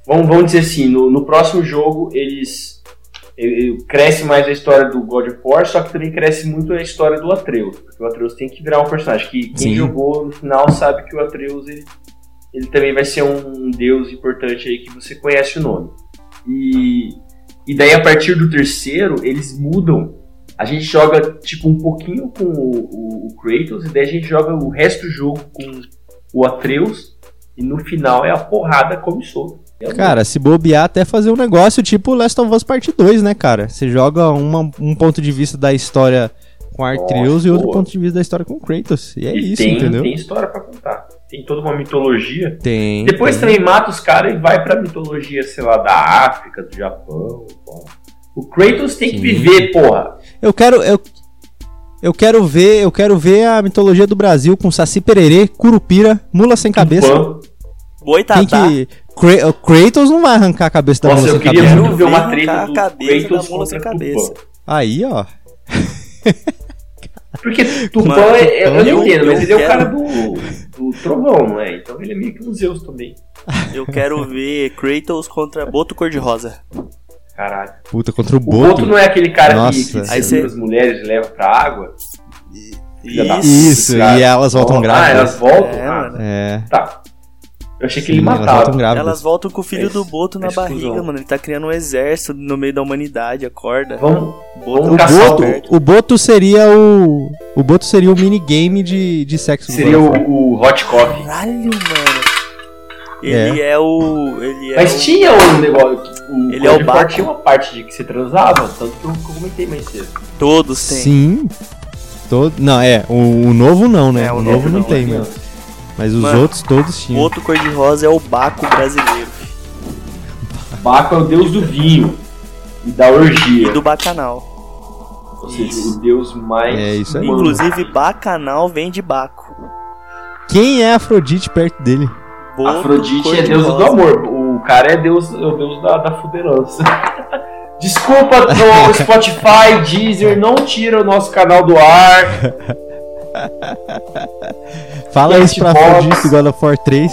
Vamos, vamos dizer assim, no, no próximo jogo eles. ele- ele- cresce mais a história do God of War, só que também cresce muito a história do Atreus. Porque o Atreus tem que virar um personagem. Que quem Sim. jogou no final sabe que o Atreus ele, ele também vai ser um deus importante aí que você conhece o nome. E, e daí a partir do terceiro, eles mudam. A gente joga tipo um pouquinho com o, o- o Kratos, e daí a gente joga o resto do jogo com o Atreus, e no final é a porrada come solta. É Cara, se bobear até fazer um negócio tipo Last of Us Part 2, né, cara? Você joga uma- um ponto de vista da história com Artreus Nossa, e outro boa. ponto de vista da história com Kratos. E é e isso, tem, entendeu? tem história pra contar. Tem toda uma mitologia. Tem. Depois tem. também mata os caras e vai pra mitologia, sei lá, da África, do Japão. O Kratos tem que Sim. viver, porra. Eu quero. Eu, eu quero ver. Eu quero ver a mitologia do Brasil com Saci Pererê, Curupira, Mula sem cabeça. Tupã. Tem Boitatá. que. Kratos não vai arrancar a cabeça da Nossa, mula eu sem queria cabeça. muito ver uma treta arrancar do a cabeça Kratos da mula sem cabeça. Aí, ó. Porque Tupã, Mano, é- eu, não entendo, mas ele é o cara do, do trovão, não é? Então ele é meio que um Zeus também. Eu quero ver Kratos contra Boto Cor-de-Rosa. Caralho. Puta, contra o O Boto. Boto não é aquele cara que, Nossa. que Aí segura cê- as mulheres e leva pra água? Da- Isso, Cara, e elas voltam Ah, grávidas. elas voltam? É, ah, mano. É. tá. Eu achei que Sim, ele elas matava. voltam grávidas. Elas voltam com o filho Esse- do Boto na esse barriga, mano. Ele tá criando um exército no meio da humanidade, acorda. Vamos, Boto vamos O Boto, o o Boto seria o. O Boto seria o minigame de, de sexo Seria o, o Hot Coffee. Caralho, mano. Ele é, o. Ele é Mas o... tinha um negócio. O Ele é o Baco. tinha uma parte de que você transava, tanto que eu comentei mais cedo. Todos têm. Sim. Todo... Não, é. O, o novo não, né? É, o, o novo não, novo tem, né? mano. Mas os Mano, outros todos O tinham. outro cor-de-rosa é o Baco brasileiro. Baco é o deus do vinho e da orgia. E do Bacanal. Ou seja, Isso. o deus mais. É isso aí. Inclusive, Bacanal vem de Baco. Quem é Afrodite perto dele? Boto Afrodite é deusa do amor. O cara é deus, é o deus da, da fuderança. Desculpa, Spotify, Deezer, não tira o nosso canal do ar. Fala isso pra. Afrodite God of War 3.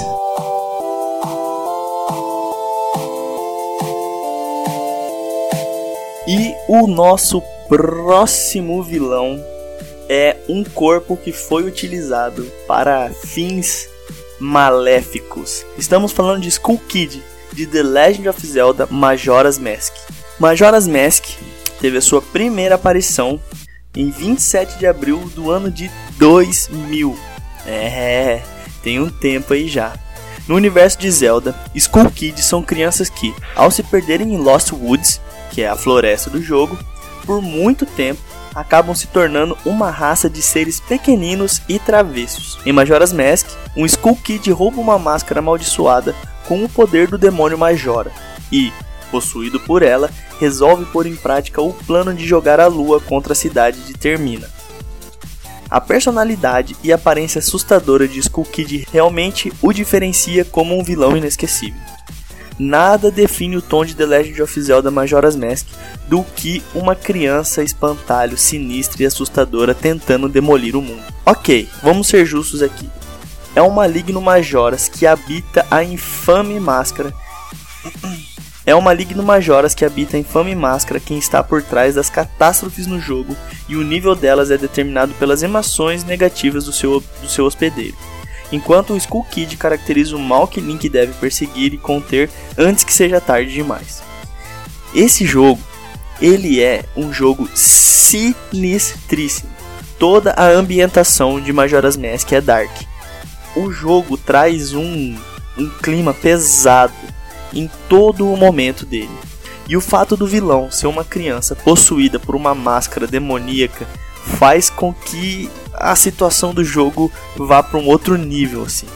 E o nosso próximo vilão é um corpo que foi utilizado para fins maléficos. Estamos falando de Skull Kid, de The Legend of Zelda Majora's Mask. Majora's Mask teve a sua primeira aparição em 27 de abril do ano de 2000. É, tem um tempo aí já. No universo de Zelda, Skull Kids são crianças que, ao se perderem em Lost Woods, que é a floresta do jogo, por muito tempo acabam se tornando uma raça de seres pequeninos e travessos. Em Majora's Mask, um Skull Kid rouba uma máscara amaldiçoada com o poder do demônio Majora e, possuído por ela, resolve pôr em prática o plano de jogar a lua contra a cidade de Termina. A personalidade e aparência assustadora de Skull Kid realmente o diferencia como um vilão inesquecível. Nada define o tom de The Legend of Zelda Majora's Mask do que uma criança espantalho, sinistra e assustadora tentando demolir o mundo. Ok, vamos ser justos aqui. É um maligno Majoras que habita a infame máscara. É um maligno Majoras que habita a infame máscara quem está por trás das catástrofes no jogo e o nível delas é determinado pelas emoções negativas do seu, do seu hospedeiro. Enquanto o Skull Kid caracteriza o mal que Link deve perseguir e conter antes que seja tarde demais. Esse jogo, ele é um jogo sinistríssimo. Toda a ambientação de Majora's Mask é dark. O jogo traz um, um clima pesado em todo o momento dele. E o fato do vilão ser uma criança possuída por uma máscara demoníaca faz com que a situação do jogo vá para um outro nível assim.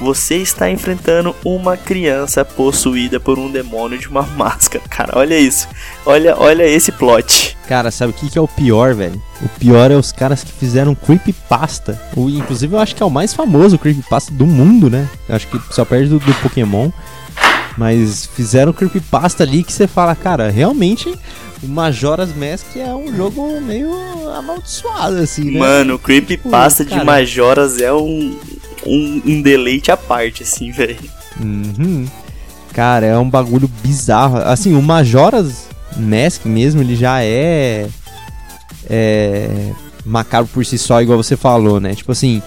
Você está enfrentando uma criança possuída por um demônio de uma máscara. Cara, olha isso. Olha, olha esse plot. Cara, sabe o que, que é o pior, velho? O pior é os caras que fizeram Creepypasta. O, inclusive, eu acho que é o mais famoso Creepypasta do mundo, né? Eu acho que só perde do, do Pokémon. Mas fizeram Creepypasta ali que você fala, cara, realmente o Majora's Mask é um jogo meio amaldiçoado, assim, né? Mano, o creepypasta Tipo, de. Majoras é um, um, um deleite à parte, assim, velho. Uhum. Cara, é um bagulho bizarro. Assim, o Majora's Mask mesmo, ele já é. É. Macabro por si só, igual você falou, né? Tipo assim.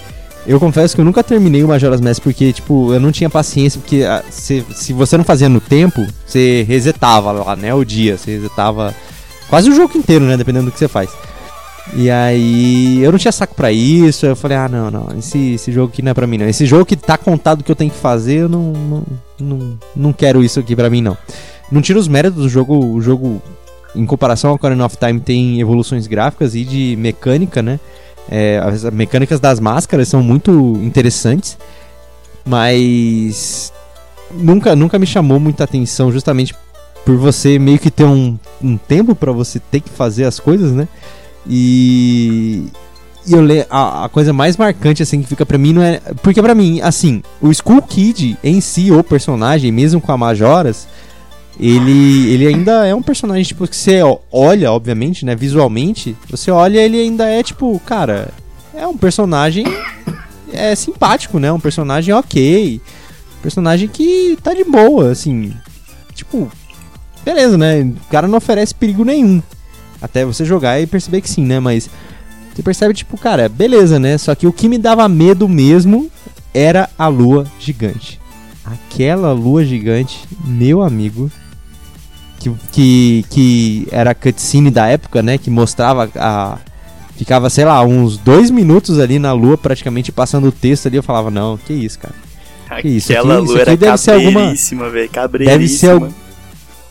Eu confesso que eu nunca terminei o Majora's Mask porque, tipo, eu não tinha paciência, porque ah, se, se você não fazia no tempo, você resetava lá, né, o dia, você resetava quase o jogo inteiro, né, dependendo do que você faz. E aí, eu não tinha saco pra isso, eu falei, ah, não, não, esse, esse jogo aqui não é pra mim, não. Esse jogo que tá contado que eu tenho que fazer, eu não, não, não, não quero isso aqui pra mim, não. Não tira os méritos do jogo, o jogo, em comparação ao Ocarina of Time, tem evoluções gráficas e de mecânica, né? É, as mecânicas das máscaras são muito interessantes, mas nunca, nunca me chamou muita atenção justamente por você meio que ter um, um tempo pra você ter que fazer as coisas, né? E, e eu le a, a coisa mais marcante assim que fica pra mim não é porque pra mim assim o Skull Kid em si o personagem mesmo com a Majoras ele, ele ainda é um personagem, tipo, que você olha, obviamente, né, visualmente, você olha, ele ainda é, tipo, cara, é um personagem é simpático, né, um personagem ok, personagem que tá de boa, assim, tipo, beleza, né, o cara não oferece perigo nenhum, até você jogar e perceber que sim, né, mas você percebe, tipo, cara, beleza, né, só que o que me dava medo mesmo era a lua gigante. Aquela lua gigante, meu amigo, que, que, que era a cutscene da época, né? Que mostrava a. Ficava, sei lá, uns dois minutos ali na lua, praticamente passando o texto ali. Eu falava, não, que isso, cara. Que isso, Aquela aqui, lua isso aqui deve ser alguma. Deve ser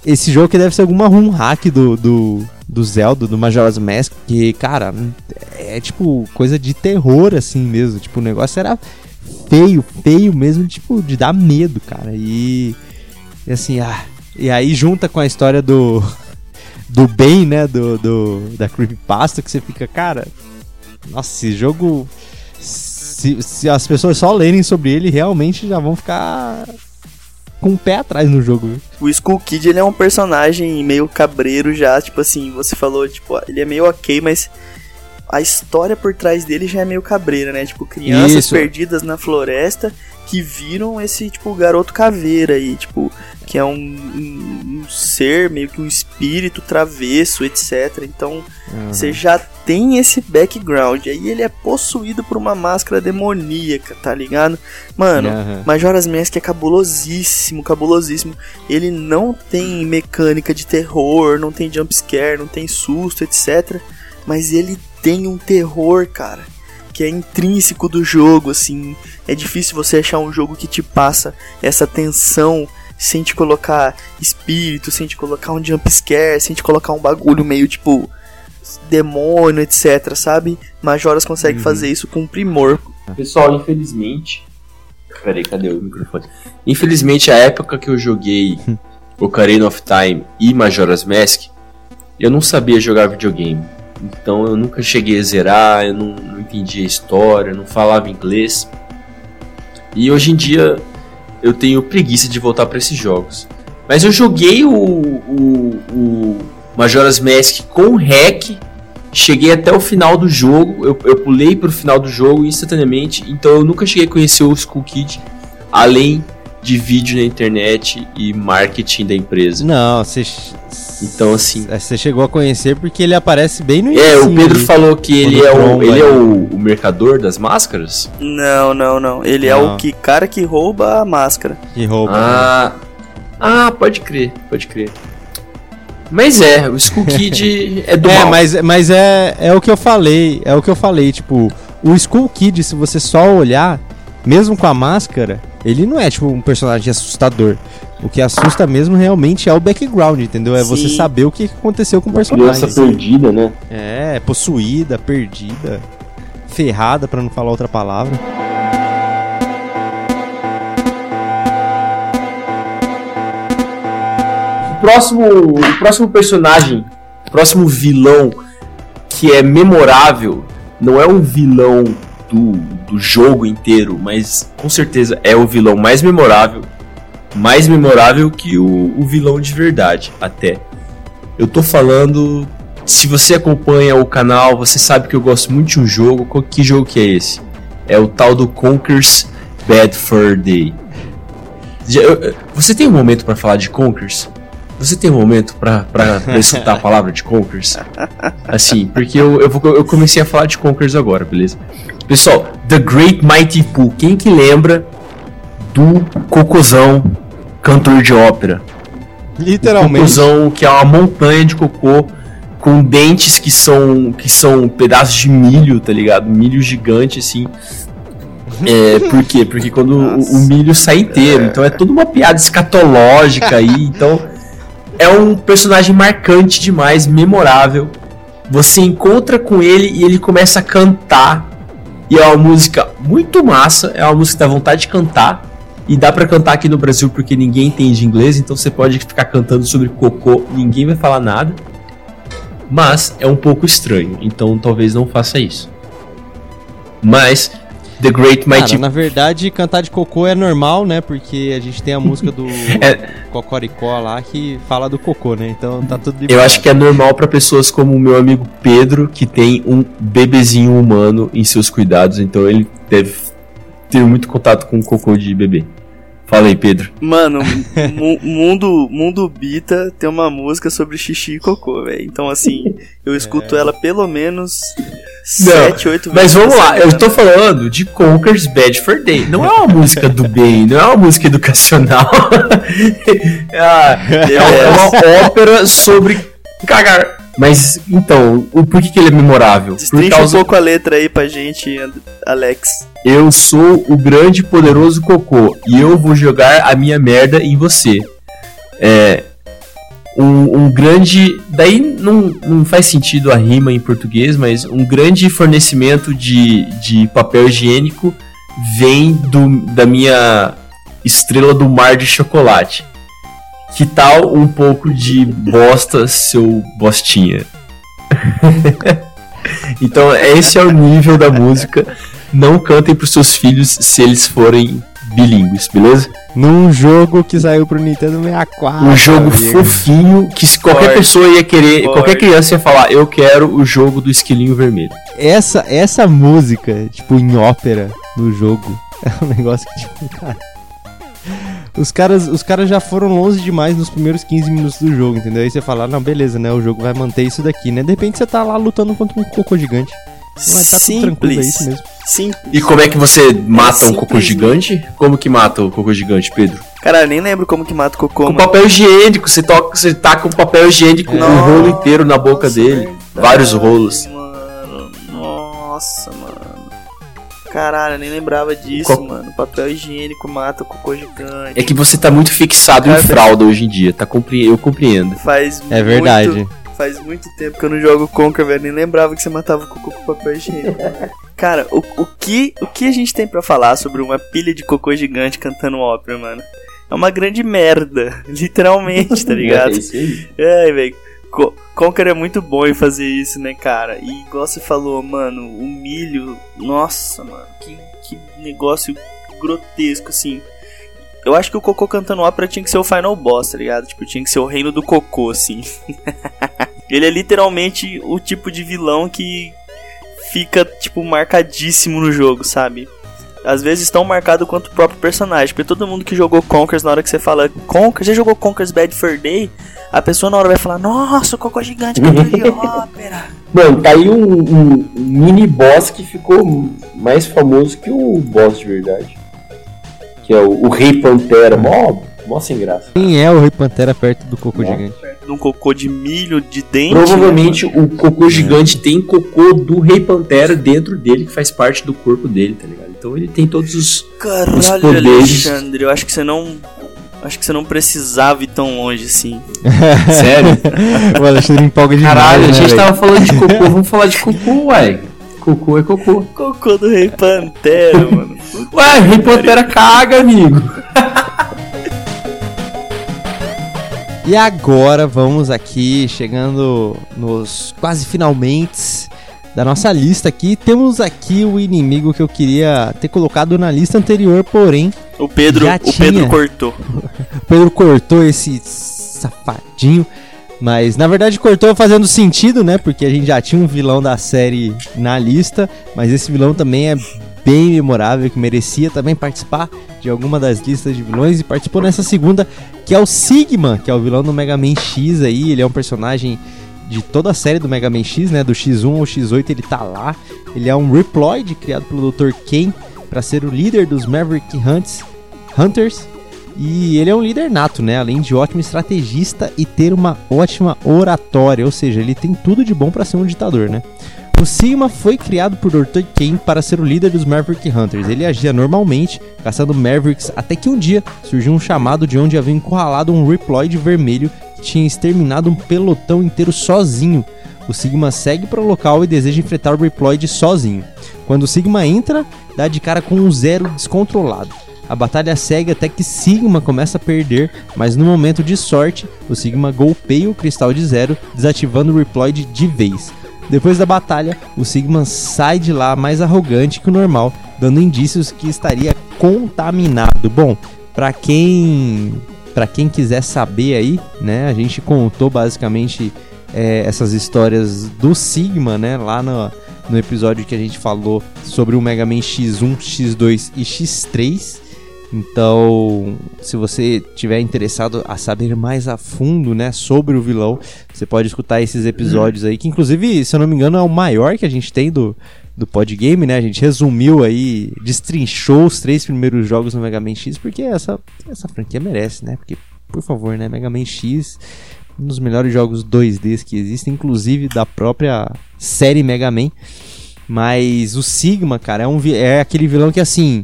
Esse jogo que deve ser alguma run hack do, do, do Zelda, do Majora's Mask, que, cara, é tipo coisa de terror assim mesmo. Tipo, o negócio era feio, feio mesmo, tipo, de dar medo, cara. E, e assim, ah, e aí junta com a história do do bem, né, do, do da creepypasta que você fica, cara, nossa, esse jogo se, se as pessoas só lerem sobre ele, realmente já vão ficar com o pé atrás no jogo. O Skull Kid, ele é um personagem meio cabreiro já, tipo assim, você falou, tipo, ele é meio ok, mas a história por trás dele já é meio cabreira, né? Tipo, crianças Isso. perdidas na floresta que viram esse, tipo, garoto caveira aí, tipo, que é um, um, um ser, meio que um espírito travesso, etc. Então, uhum. você já tem esse background. Aí ele é possuído por uma máscara demoníaca, tá ligado? Mano, uhum. Majora's Mask é cabulosíssimo, cabulosíssimo. Ele não tem mecânica de terror, não tem jumpscare, não tem susto, etc. Mas ele tem um terror, cara, que é intrínseco do jogo, assim. É difícil você achar um jogo que te passa essa tensão sem te colocar espírito, sem te colocar um jump scare, sem te colocar um bagulho meio tipo demônio, etc, sabe? Majoras consegue uhum. fazer isso com primor. Pessoal, infelizmente. Peraí, cadê o microfone? Infelizmente, a época que eu joguei Ocarina of Time e Majora's Mask, eu não sabia jogar videogame. Então eu nunca cheguei a zerar, eu não, não entendia a história, não falava inglês. E hoje em dia eu tenho preguiça de voltar para esses jogos. Mas eu joguei o, o, o Majora's Mask com hack, cheguei até o final do jogo, eu, eu pulei para o final do jogo instantaneamente, então eu nunca cheguei a conhecer o Skull Kid, além de vídeo na internet e marketing da empresa. Não, você. Então, assim. Você chegou a conhecer porque ele aparece bem no início. É, o Pedro ali, falou que ele é, o, ele é o, o, mercador das máscaras? Não, não, não. Ele não. é o que cara que rouba a máscara. Que rouba. Ah, né? ah pode crer, pode crer. Mas é, o Skull Kid é do É, mal. mas, mas é, é o que eu falei. É o que eu falei. Tipo, o Skull Kid, se você só olhar, mesmo com a máscara, ele não é tipo um personagem assustador. O que assusta mesmo realmente é o background, entendeu? É Sim. você saber o que aconteceu com o personagem. Criança perdida, né? É, possuída, perdida, ferrada, para não falar outra palavra. O próximo, o próximo personagem, o próximo vilão que é memorável, não é um vilão do, do jogo inteiro, mas com certeza é o vilão mais memorável. Mais memorável que o, o vilão de verdade, até. Eu tô falando. Se você acompanha o canal, você sabe que eu gosto muito de um jogo. Que jogo que é esse? É o tal do Conker's Bad Fur Day. Você tem um momento para falar de Conkers? Você tem um momento para escutar a palavra de Conkers? Assim, porque eu, eu, vou, eu comecei a falar de Conkers agora, beleza? Pessoal, The Great Mighty Pooh. Quem que lembra do cocôzão cantor de ópera? Literalmente. O cocôzão que é uma montanha de cocô com dentes que são que são pedaços de milho, tá ligado? Milho gigante assim. É, por quê? Porque quando o, o, milho sai inteiro, então é toda uma piada escatológica aí, então é um personagem marcante demais, memorável. Você encontra com ele e ele começa a cantar e é uma música muito massa, é uma música que dá vontade de cantar. E dá para cantar aqui no Brasil porque ninguém entende inglês, então você pode ficar cantando sobre cocô, ninguém vai falar nada. Mas é um pouco estranho, então talvez não faça isso. Mas The Great Cara, Mighty na verdade, cantar de cocô é normal, né? Porque a gente tem a música do É. Cocoricó lá que fala do cocô, né? Então tá tudo Eu liberado. acho que é normal pra pessoas como o meu amigo Pedro, que tem um bebezinho humano em seus cuidados, então ele deve ter muito contato com cocô de bebê. Fala aí, Pedro. Mano, mu- mundo, mundo Bita tem uma música sobre xixi e cocô, velho. Então, assim, eu escuto ela pelo menos sete, oito vezes. Mas vamos lá, eu semana. estou falando de Conker's Bad for Day. Não é uma música do bem, não é uma música educacional. Ah, é, é uma ópera sobre cagar. Mas então, o, por que, que ele é memorável? Por Destrincha causa um pouco a letra aí pra gente, Alex. Eu sou o grande e poderoso cocô e eu vou jogar a minha merda em você. É. Um, um grande. Daí não, não faz sentido a rima em português, mas um grande fornecimento de, de papel higiênico vem do, da minha estrela do mar de chocolate. Que tal um pouco de bosta, seu bostinha? então, esse é o nível da música não cantem pros seus filhos se eles forem bilíngues, beleza? Num jogo que saiu pro Nintendo 64. um jogo amigo. fofinho que se qualquer pessoa ia querer, qualquer criança ia falar, eu quero o jogo do esquilinho vermelho. Essa, essa música, tipo, em ópera, no jogo, é um negócio que, tipo, cara. Os caras, os caras já foram longe demais nos primeiros 15 minutos do jogo, entendeu? Aí você fala, não, beleza, né? O jogo vai manter isso daqui, né? De repente você tá lá lutando contra um cocô gigante. Mas tá tudo tranquilo, é isso mesmo. Simples. E como é que você mata um simples, cocô gigante? Como que mata o cocô gigante, Pedro? Cara, nem lembro como que mata o cocô, Com mano. papel higiênico, você toca, você taca um papel higiênico, um Nossa, rolo inteiro na boca dele. verdade, Vários rolos. Mano, nossa, mano. Caralho, eu nem lembrava disso, Co- mano. Papel higiênico mata o cocô gigante. É que você tá muito fixado em Cara, fralda hoje em dia, tá compre... eu compreendo. Faz É verdade. Muito, faz muito tempo que eu não jogo Conquer, velho. Nem lembrava que você matava o cocô com papel higiênico. Cara, o, o, que, o que a gente tem pra falar sobre uma pilha de cocô gigante cantando ópera, mano? É uma grande merda. Literalmente, tá ligado? É isso aí. É, velho. Co- Conker é muito bom em fazer isso, né, cara? E igual você falou, mano, o milho. Nossa, mano, que, que negócio grotesco, assim. Eu acho que o Cocô cantando ópera tinha que ser o final boss, tá ligado? Tipo, tinha que ser o reino do Cocô, assim. Ele é literalmente o tipo de vilão que fica, tipo, marcadíssimo no jogo, sabe? Às vezes tão marcado quanto o próprio personagem. Porque todo mundo que jogou Conkers, na hora que você fala Conker, já jogou Conkers Bad Fur Day? A pessoa na hora vai falar, nossa, o cocô gigante cantor de ópera. Mano, tá aí um, um mini boss que ficou mais famoso que o boss de verdade. Que é o, o Rei Pantera. Mó, mó sem graça. Quem é o Rei Pantera perto do cocô Não. gigante? De um cocô de milho, de dente. Provavelmente o cocô gigante tem cocô do Rei Pantera dentro dele, que faz parte do corpo dele, tá ligado? Então ele tem todos os. os Caralho, poderes. Alexandre, eu acho que você não. Acho que você não precisava ir tão longe assim. Sério? o Alexandre empolga demais, Caralho, a né, gente velho? tava falando de cocô, vamos falar de cocô, uai. Cocô é cocô. Cocô do Rei Pantera, mano. Ué, Rei Pantera caga, amigo. E agora vamos aqui, chegando nos quase finalmente da nossa lista aqui. Temos aqui o inimigo que eu queria ter colocado na lista anterior, porém O Pedro, o Pedro cortou. o Pedro cortou esse safadinho. Mas na verdade cortou fazendo sentido, né? Porque a gente já tinha um vilão da série na lista, mas esse vilão também é bem memorável, que merecia também participar de alguma das listas de vilões e participou nessa segunda, que é o Sigma, que é o vilão do Mega Man X aí, ele é um personagem de toda a série do Mega Man X, né, do X1 ao X8 ele tá lá. Ele é um Reploid criado pelo Dr. Ken para ser o líder dos Maverick Hunts, Hunters. E ele é um líder nato, né? Além de ótimo estrategista e ter uma ótima oratória, ou seja, ele tem tudo de bom para ser um ditador, né? O Sigma foi criado por Dr. Kane para ser o líder dos Maverick Hunters. Ele agia normalmente, caçando Mavericks, até que um dia surgiu um chamado de onde havia encurralado um Reploid vermelho tinha exterminado um pelotão inteiro sozinho. O Sigma segue para o local e deseja enfrentar o Reploid sozinho. Quando o Sigma entra, dá de cara com um zero descontrolado. A batalha segue até que Sigma começa a perder, mas no momento de sorte, o Sigma golpeia o cristal de zero, desativando o Reploid de vez. Depois da batalha, o Sigma sai de lá mais arrogante que o normal dando indícios que estaria contaminado. Bom, para quem para quem quiser saber aí, né, a gente contou basicamente é, essas histórias do Sigma, né, lá no, no episódio que a gente falou sobre o Mega Man X1, X2 e X3. Então, se você tiver interessado a saber mais a fundo, né, sobre o vilão, você pode escutar esses episódios aí, que inclusive, se eu não me engano, é o maior que a gente tem do, do Podgame, né? A gente resumiu aí, destrinchou os três primeiros jogos no Mega Man X, porque essa, essa franquia merece, né? Porque, por favor, né, Mega Man X, um dos melhores jogos 2Ds que existem, inclusive da própria série Mega Man. Mas o Sigma, cara, é, um, é aquele vilão que assim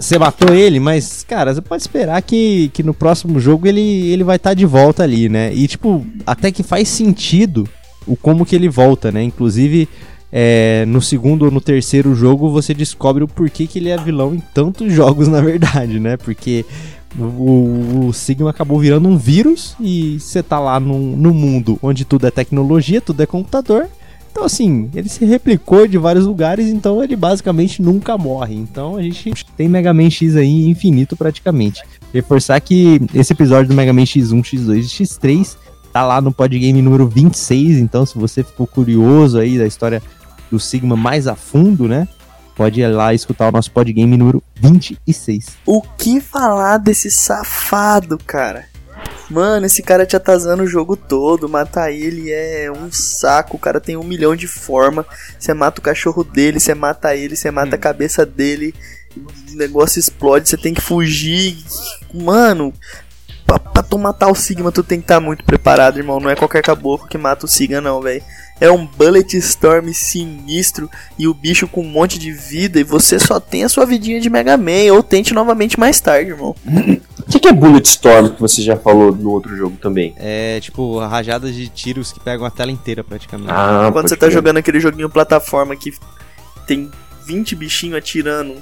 você matou ele, mas, cara, você pode esperar que, que no próximo jogo ele, ele vai estar tá de volta ali, né? E, tipo, até que faz sentido o como que ele volta, né? Inclusive, é, no segundo ou no terceiro jogo você descobre o porquê que ele é vilão em tantos jogos, na verdade, né? Porque o, o Sigma acabou virando um vírus e você tá lá no, no mundo onde tudo é tecnologia, tudo é computador então, assim, ele se replicou de vários lugares, então ele basicamente nunca morre. Então a gente tem Mega Man X aí infinito praticamente. Reforçar que esse episódio do Mega Man X1, X2 e X3 tá lá no podgame número 26, então se você ficou curioso aí da história do Sigma mais a fundo, né? Pode ir lá escutar o nosso podgame número 26. O que falar desse safado, cara? Mano, esse cara te atazando o jogo todo. Matar ele é um saco. O cara tem um milhão de forma. Você mata o cachorro dele, você mata ele, você mata a hum. cabeça dele. O negócio explode, você tem que fugir. Mano, pra, pra tu matar o Sigma, tu tem que estar tá muito preparado, irmão. Não é qualquer caboclo que mata o Sigma, não, velho. É um Bullet Storm sinistro e o bicho com um monte de vida. E você só tem a sua vidinha de Mega Man. Ou tente novamente mais tarde, irmão. O que, que é Bulletstorm que você já falou no outro jogo também? É tipo rajadas de tiros que pegam a tela inteira praticamente. Ah, Quando você tá jogando aquele joguinho plataforma que tem 20 bichinhos atirando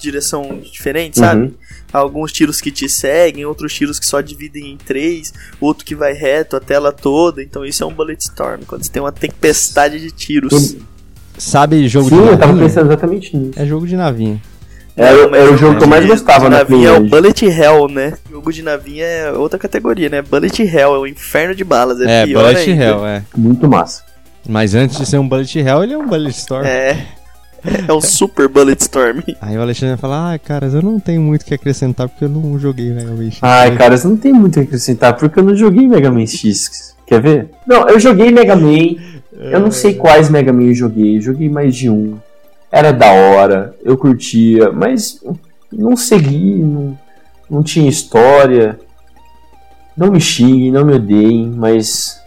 direção diferente, sabe? Uhum. Alguns tiros que te seguem, outros tiros que só dividem em três, outro que vai reto a tela toda. Então isso é um Bulletstorm, quando você tem uma tempestade de tiros. Sabe jogo Sim, de navinha? eu tava pensando exatamente nisso. É jogo de navinha. Era, era o jogo que eu mais gostava na navinha é o Bullet Hell, né? O jogo de navinha é outra categoria, né? Bullet Hell é o inferno de balas. É, é Bullet ainda. Hell, é. Muito massa. Mas antes de ser um Bullet Hell, ele é um Bullet Storm. É. É o Super Bullet Storm. Aí o Alexandre vai falar, ah, caras, eu não tenho muito o que acrescentar porque eu não joguei Mega Man X. Ai, caras, eu não tenho muito o que acrescentar porque eu não joguei Mega Man X. Quer ver? Não, eu joguei Mega Man. Eu não sei quais Mega Man eu joguei. Eu joguei mais de um era da hora, eu curtia, mas não segui, não, não tinha história. Não me xinguem, não me odeiem, mas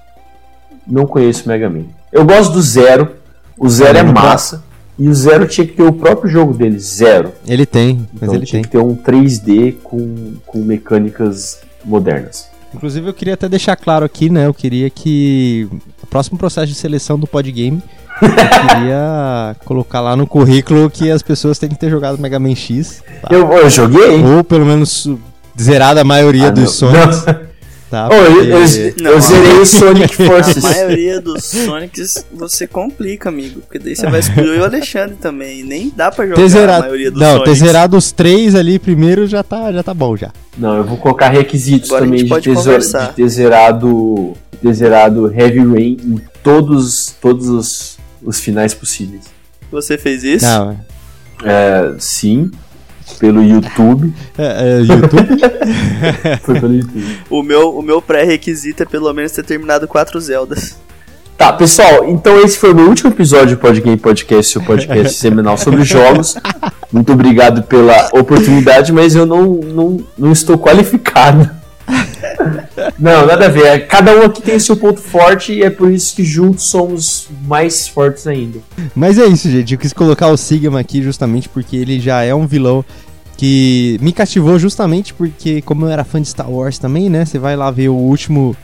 não conheço Mega Man. Eu gosto do Zero, o Zero é massa. E o Zero tinha que ter o próprio jogo dele, Zero. Ele tem, mas então, ele tinha tem. que ter um 3D com, com mecânicas modernas. Inclusive eu queria até deixar claro aqui, né? Eu queria que o próximo processo de seleção do Podgame eu queria colocar lá no currículo que as pessoas têm que ter jogado Mega Man X. Tá? Eu, eu, joguei? Ou pelo menos zerado a maioria ah, dos Sonics. Tá, oh, eu, eu, eu zerei o Sonic Forces. A maioria dos Sonics você complica, amigo. Porque daí você vai excluir o Alexandre também. Nem dá pra jogar zerado, a maioria dos Não, Sonics. ter zerado os três ali primeiro já tá, já tá bom já. Não, eu vou colocar requisitos Agora também de ter, de ter, zerado, ter zerado Heavy Rain em todos, todos os os finais possíveis. Você fez isso? Não. É, sim, pelo YouTube. É, é YouTube? Foi pelo YouTube. O meu, o meu pré-requisito é pelo menos ter terminado quatro Zeldas. Tá, pessoal, então esse foi o meu último episódio do Podgame Podcast, seu podcast semanal sobre jogos. Muito obrigado pela oportunidade, mas eu não, não, não estou qualificado não, nada a ver. É, cada um aqui tem seu ponto forte e é por isso que juntos somos mais fortes ainda. Mas é isso, gente. Eu quis colocar o Sigma aqui justamente porque ele já é um vilão que me cativou justamente porque, como eu era fã de Star Wars também, né? Você vai lá ver o último.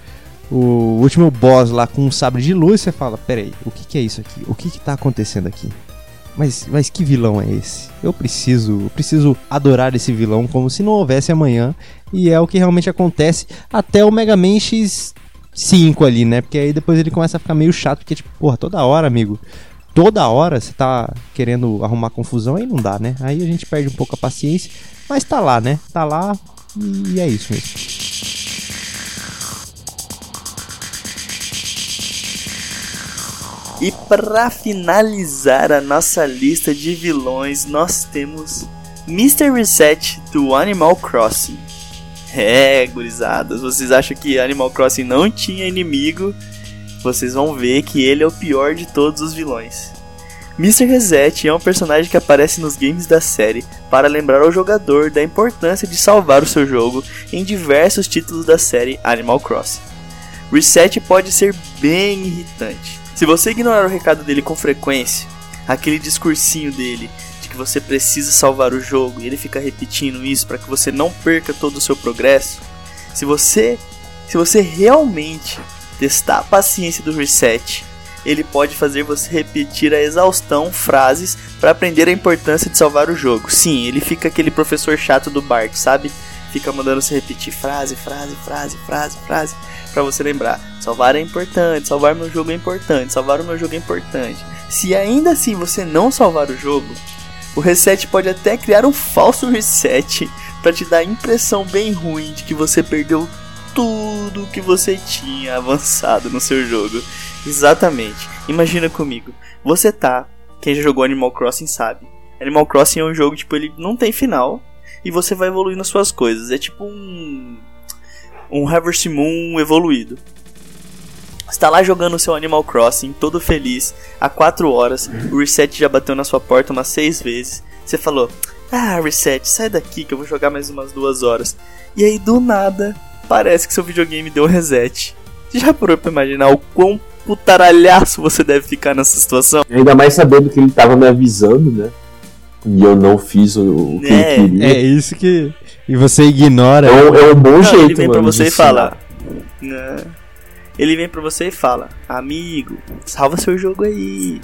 O último boss lá com um sabre de luz, você fala, peraí, o que, que é isso aqui? O que, que tá acontecendo aqui? Mas, mas que vilão é esse? Eu preciso, eu preciso adorar esse vilão como se não houvesse amanhã. E é o que realmente acontece até o Mega Man X5 ali, né? Porque aí depois ele começa a ficar meio chato, porque, tipo, porra, toda hora, amigo. toda hora você tá querendo arrumar confusão, aí não dá, né? Aí a gente perde um pouco a paciência, mas tá lá, né? Tá lá e é isso mesmo. E para finalizar a nossa lista de vilões, nós temos Mr. Reset do Animal Crossing. É, gurizadas, vocês acham que Animal Crossing não tinha inimigo? Vocês vão ver que ele é o pior de todos os vilões. Mr. Reset é um personagem que aparece nos games da série para lembrar ao jogador da importância de salvar o seu jogo em diversos títulos da série Animal Crossing. Reset pode ser bem irritante. Se você ignorar o recado dele com frequência, aquele discursinho dele de que você precisa salvar o jogo e ele fica repetindo isso para que você não perca todo o seu progresso, se você se você realmente testar a paciência do reset ele pode fazer você repetir a exaustão frases para aprender a importância de salvar o jogo. Sim, ele fica aquele professor chato do barco, sabe? Fica mandando você repetir frase, frase, frase, frase, frase, para você lembrar. Salvar é importante, salvar meu jogo é importante, salvar o meu jogo é importante. Se ainda assim você não salvar o jogo, o reset pode até criar um falso reset para te dar a impressão bem ruim de que você perdeu tudo que você tinha avançado no seu jogo. Exatamente. Imagina comigo. Você tá. Quem já jogou Animal Crossing sabe. Animal Crossing é um jogo, tipo, ele não tem final. E você vai evoluindo as suas coisas. É tipo um. Um Harvest Moon evoluído. Você tá lá jogando seu Animal Crossing, todo feliz, há 4 horas. O reset já bateu na sua porta umas 6 vezes. Você falou: Ah, reset, sai daqui que eu vou jogar mais umas 2 horas. E aí, do nada, parece que seu videogame deu reset. Já parou pra imaginar o quão putaralhaço você deve ficar nessa situação. Ainda mais sabendo que ele tava me avisando, né? E eu não fiz o, o que É, ele queria. É isso que. E você ignora. É um, é um bom Não, jeito, ele vem pra mano, você de e fala. Né? Ele vem pra você e fala: Amigo, salva seu jogo aí.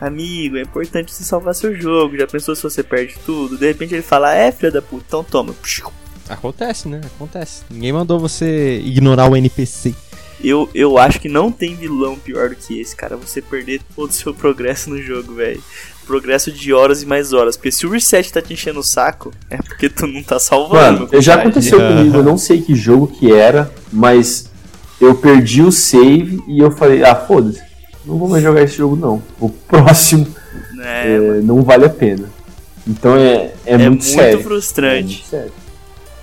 Amigo, é importante você salvar seu jogo. Já pensou se você perde tudo? De repente ele fala: É, filha da puta, então toma. Acontece, né? Acontece. Ninguém mandou você ignorar o NPC. Eu, eu acho que não tem vilão pior do que esse, cara. Você perder todo o seu progresso no jogo, velho. Progresso de horas e mais horas. Porque se o reset tá te enchendo o saco, é porque tu não tá salvando. Mano, já aconteceu comigo, eu não sei que jogo que era, mas eu perdi o save e eu falei, ah, foda-se, não vou mais jogar esse jogo não. O próximo É, é, não vale a pena. Então é, é, é muito, muito sério. É frustrante. muito sério.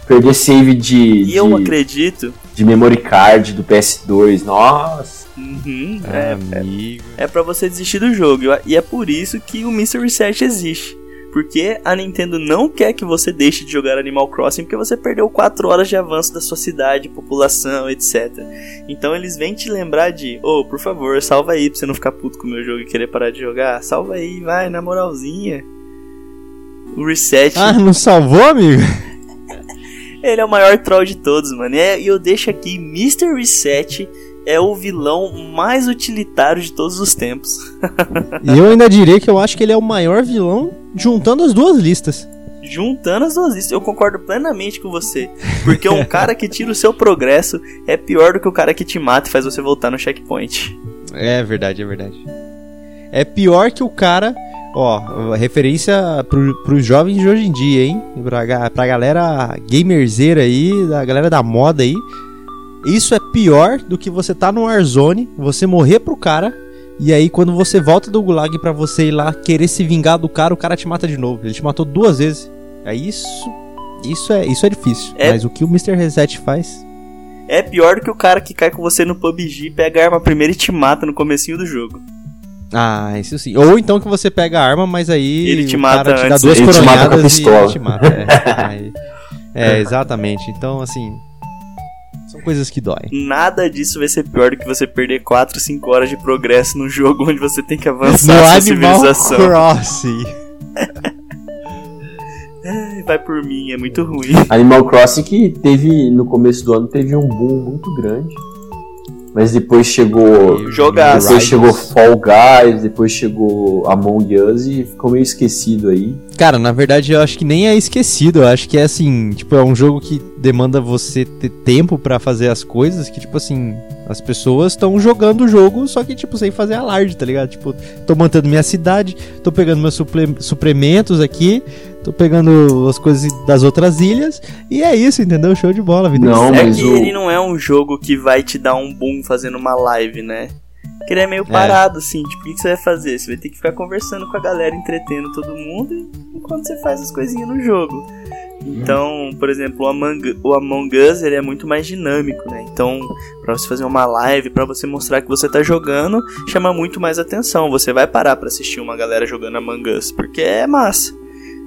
Perder save de, E eu de, acredito. de memory card do PS2, nossa. Uhum, é, Amigo. é pra você desistir do jogo. E é por isso que o Mr. Reset existe. Porque a Nintendo não quer que você deixe de jogar Animal Crossing porque você perdeu 4 horas de avanço da sua cidade, população, etc. Então eles vêm te lembrar de, ô, por favor, salva aí pra você não ficar puto com o meu jogo e querer parar de jogar. Salva aí, vai, na moralzinha. O Reset, Ah, não salvou, amigo? ele é o maior troll de todos, mano. É, E eu deixo aqui, Mr. Reset é o vilão mais utilitário de todos os tempos. E eu ainda diria que eu acho que ele é o maior vilão juntando as duas listas. Juntando as duas listas, eu concordo plenamente com você. Porque um cara que tira o seu progresso é pior do que o cara que te mata e faz você voltar no checkpoint. É verdade, é verdade. É pior que o cara. Ó, referência pro, pros jovens de hoje em dia, hein? Pra, pra galera gamerzeira aí, da galera da moda aí. Isso é pior do que você tá no Warzone, você morrer pro cara, e aí quando você volta do Gulag pra você ir lá querer se vingar do cara, o cara te mata de novo. Ele te matou duas vezes. É isso. Isso é, isso é difícil. É- Mas o que o Mr. Reset faz. É pior do que o cara que cai com você no PUBG, pega a arma primeiro e te mata no comecinho do jogo. Ah, isso sim. Ou então que você pega a arma, mas aí Ele te mata cara te dá antes, duas ele te mata com a coronhadas e pistola. ele te mata. É, é, exatamente. Então, assim, são coisas que doem. Nada disso vai ser pior do que você perder 4, 5 horas de progresso num jogo onde você tem que No avançar a sua Animal civilização. Crossing. Ai, Vai por mim, é muito ruim. Animal Crossing que teve, no começo do ano, teve um boom muito grande. Mas depois chegou. Jogar, Depois Riders. chegou Fall Guys, depois chegou Among Us e ficou meio esquecido aí. Cara, na verdade eu acho que nem é esquecido. Eu acho que é assim, tipo, é um jogo que demanda você ter tempo pra fazer as coisas, que tipo assim, As pessoas estão jogando o jogo, só que, tipo, sem fazer alarde, tá ligado? Tipo, tô mantendo minha cidade, tô pegando meus suple suplementos aqui, tô pegando as coisas das outras ilhas, e é isso, entendeu? Show de bola, vida. Não, é mas que o- ele não é um jogo que vai te dar um boom fazendo uma live, né? Que ele é meio parado, assim. Tipo, o que você vai fazer? Você vai ter que ficar conversando com a galera, entretendo todo mundo, enquanto você faz as coisinhas no jogo. Então, por exemplo, o Among, o Among Us ele é muito mais dinâmico, né? Então, pra você fazer uma live, pra você mostrar que você tá jogando, chama muito mais atenção. Você vai parar pra assistir uma galera jogando Among Us, porque é massa.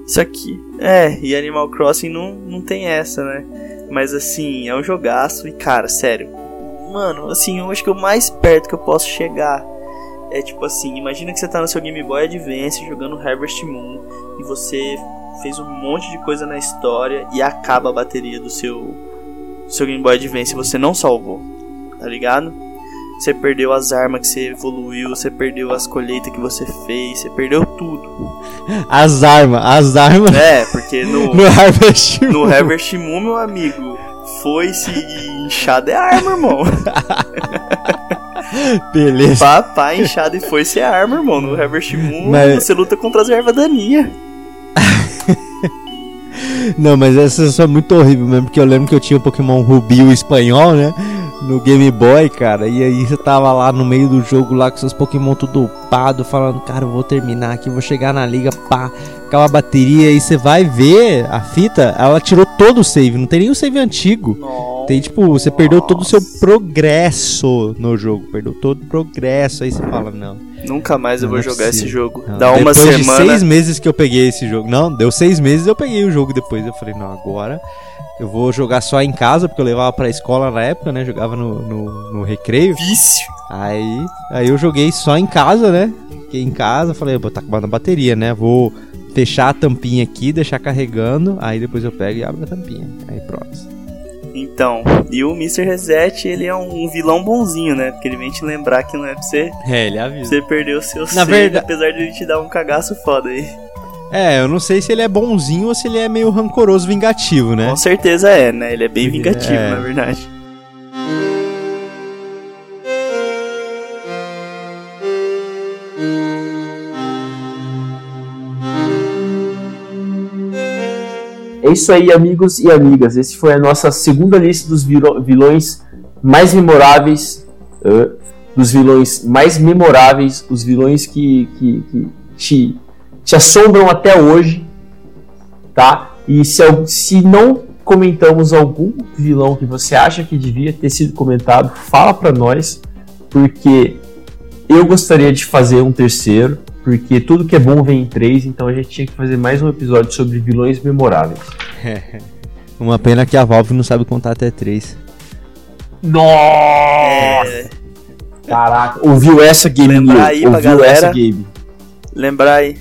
Isso aqui. É, e Animal Crossing não, não tem essa, né? Mas assim, é um jogaço e, cara, sério. Mano, assim, eu acho que o mais perto que eu posso chegar é tipo assim: imagina que você tá no seu Game Boy Advance jogando Harvest Moon e você fez um monte de coisa na história e acaba a bateria do seu, seu Game Boy Advance e você não salvou, tá ligado? Você perdeu as armas que você evoluiu, você perdeu as colheitas que você fez, você perdeu tudo. As armas, as armas É, porque no, no Harvest no Moon. Harvest Moon, meu amigo, foi-se inchada é arma, irmão. Beleza. Papai, inchada e foi-se é arma, irmão. No Harvest Moon, Mas- você luta contra as ervas daninhas. Não, mas essa só é muito horrível mesmo, porque eu lembro que eu tinha o Pokémon Rubi o espanhol, né? No Game Boy, cara, e aí você tava lá no meio do jogo lá com seus Pokémon tudo upado, falando, cara, eu vou terminar aqui, vou chegar na liga, pá, acaba a bateria, e você vai ver a fita, ela tirou todo o save, não tem nem o save antigo. Tem tipo, você perdeu todo o seu progresso no jogo, perdeu todo o progresso, aí você fala, não. Nunca mais eu vou é jogar esse jogo. não. Dá uma depois semana. de seis meses que eu peguei esse jogo. Não, deu seis meses eu peguei o jogo depois. Eu falei, não, agora eu vou jogar só em casa, porque eu levava pra escola na época, né? Jogava no, no, no recreio. Vício. Aí, aí eu joguei só em casa, né? Fiquei em casa, falei, vou tá acabando a bateria, né? Vou fechar a tampinha aqui, deixar carregando, aí depois eu pego e abro a tampinha. Aí pronto. Então, e o Mr. Reset, ele é um vilão bonzinho, né? Porque ele vem te lembrar que não é pra você, É, ele avisa. você perder o seu Na save, verda- apesar de ele te dar um cagaço foda aí. É, eu não sei se ele é bonzinho ou se ele é meio rancoroso, vingativo, né? Com certeza é, né? Ele é bem vingativo, É. na verdade. É isso aí, amigos e amigas. Esse foi a nossa segunda lista dos vilões mais memoráveis. ãh, dos vilões mais memoráveis, os vilões que, que, que te, te assombram até hoje. Tá? E se, se não comentamos algum vilão que você acha que devia ter sido comentado, fala pra nós, porque eu gostaria de fazer um terceiro, porque tudo que é bom vem em três, então a gente tinha que fazer mais um episódio sobre vilões memoráveis. Uma pena que a Valve não sabe contar até três. Nossa! É, Caraca, ouviu essa game? Lembrar aí pra ouviu galera. essa game? lembrar aí.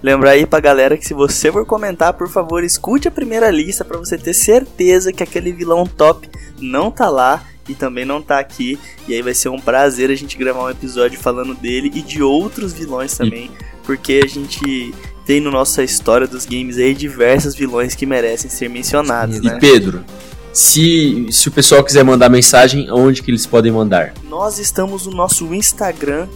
Lembrar aí pra galera que se você for comentar, por favor, escute a primeira lista pra você ter certeza que aquele vilão top não tá lá e também não tá aqui. E aí vai ser um prazer a gente gravar um episódio falando dele e de outros vilões também, porque a gente tem no nossa história dos games aí diversos vilões que merecem ser mencionados, E né? E Pedro, se, se o pessoal quiser mandar mensagem, aonde que eles podem mandar? Nós estamos no nosso Instagram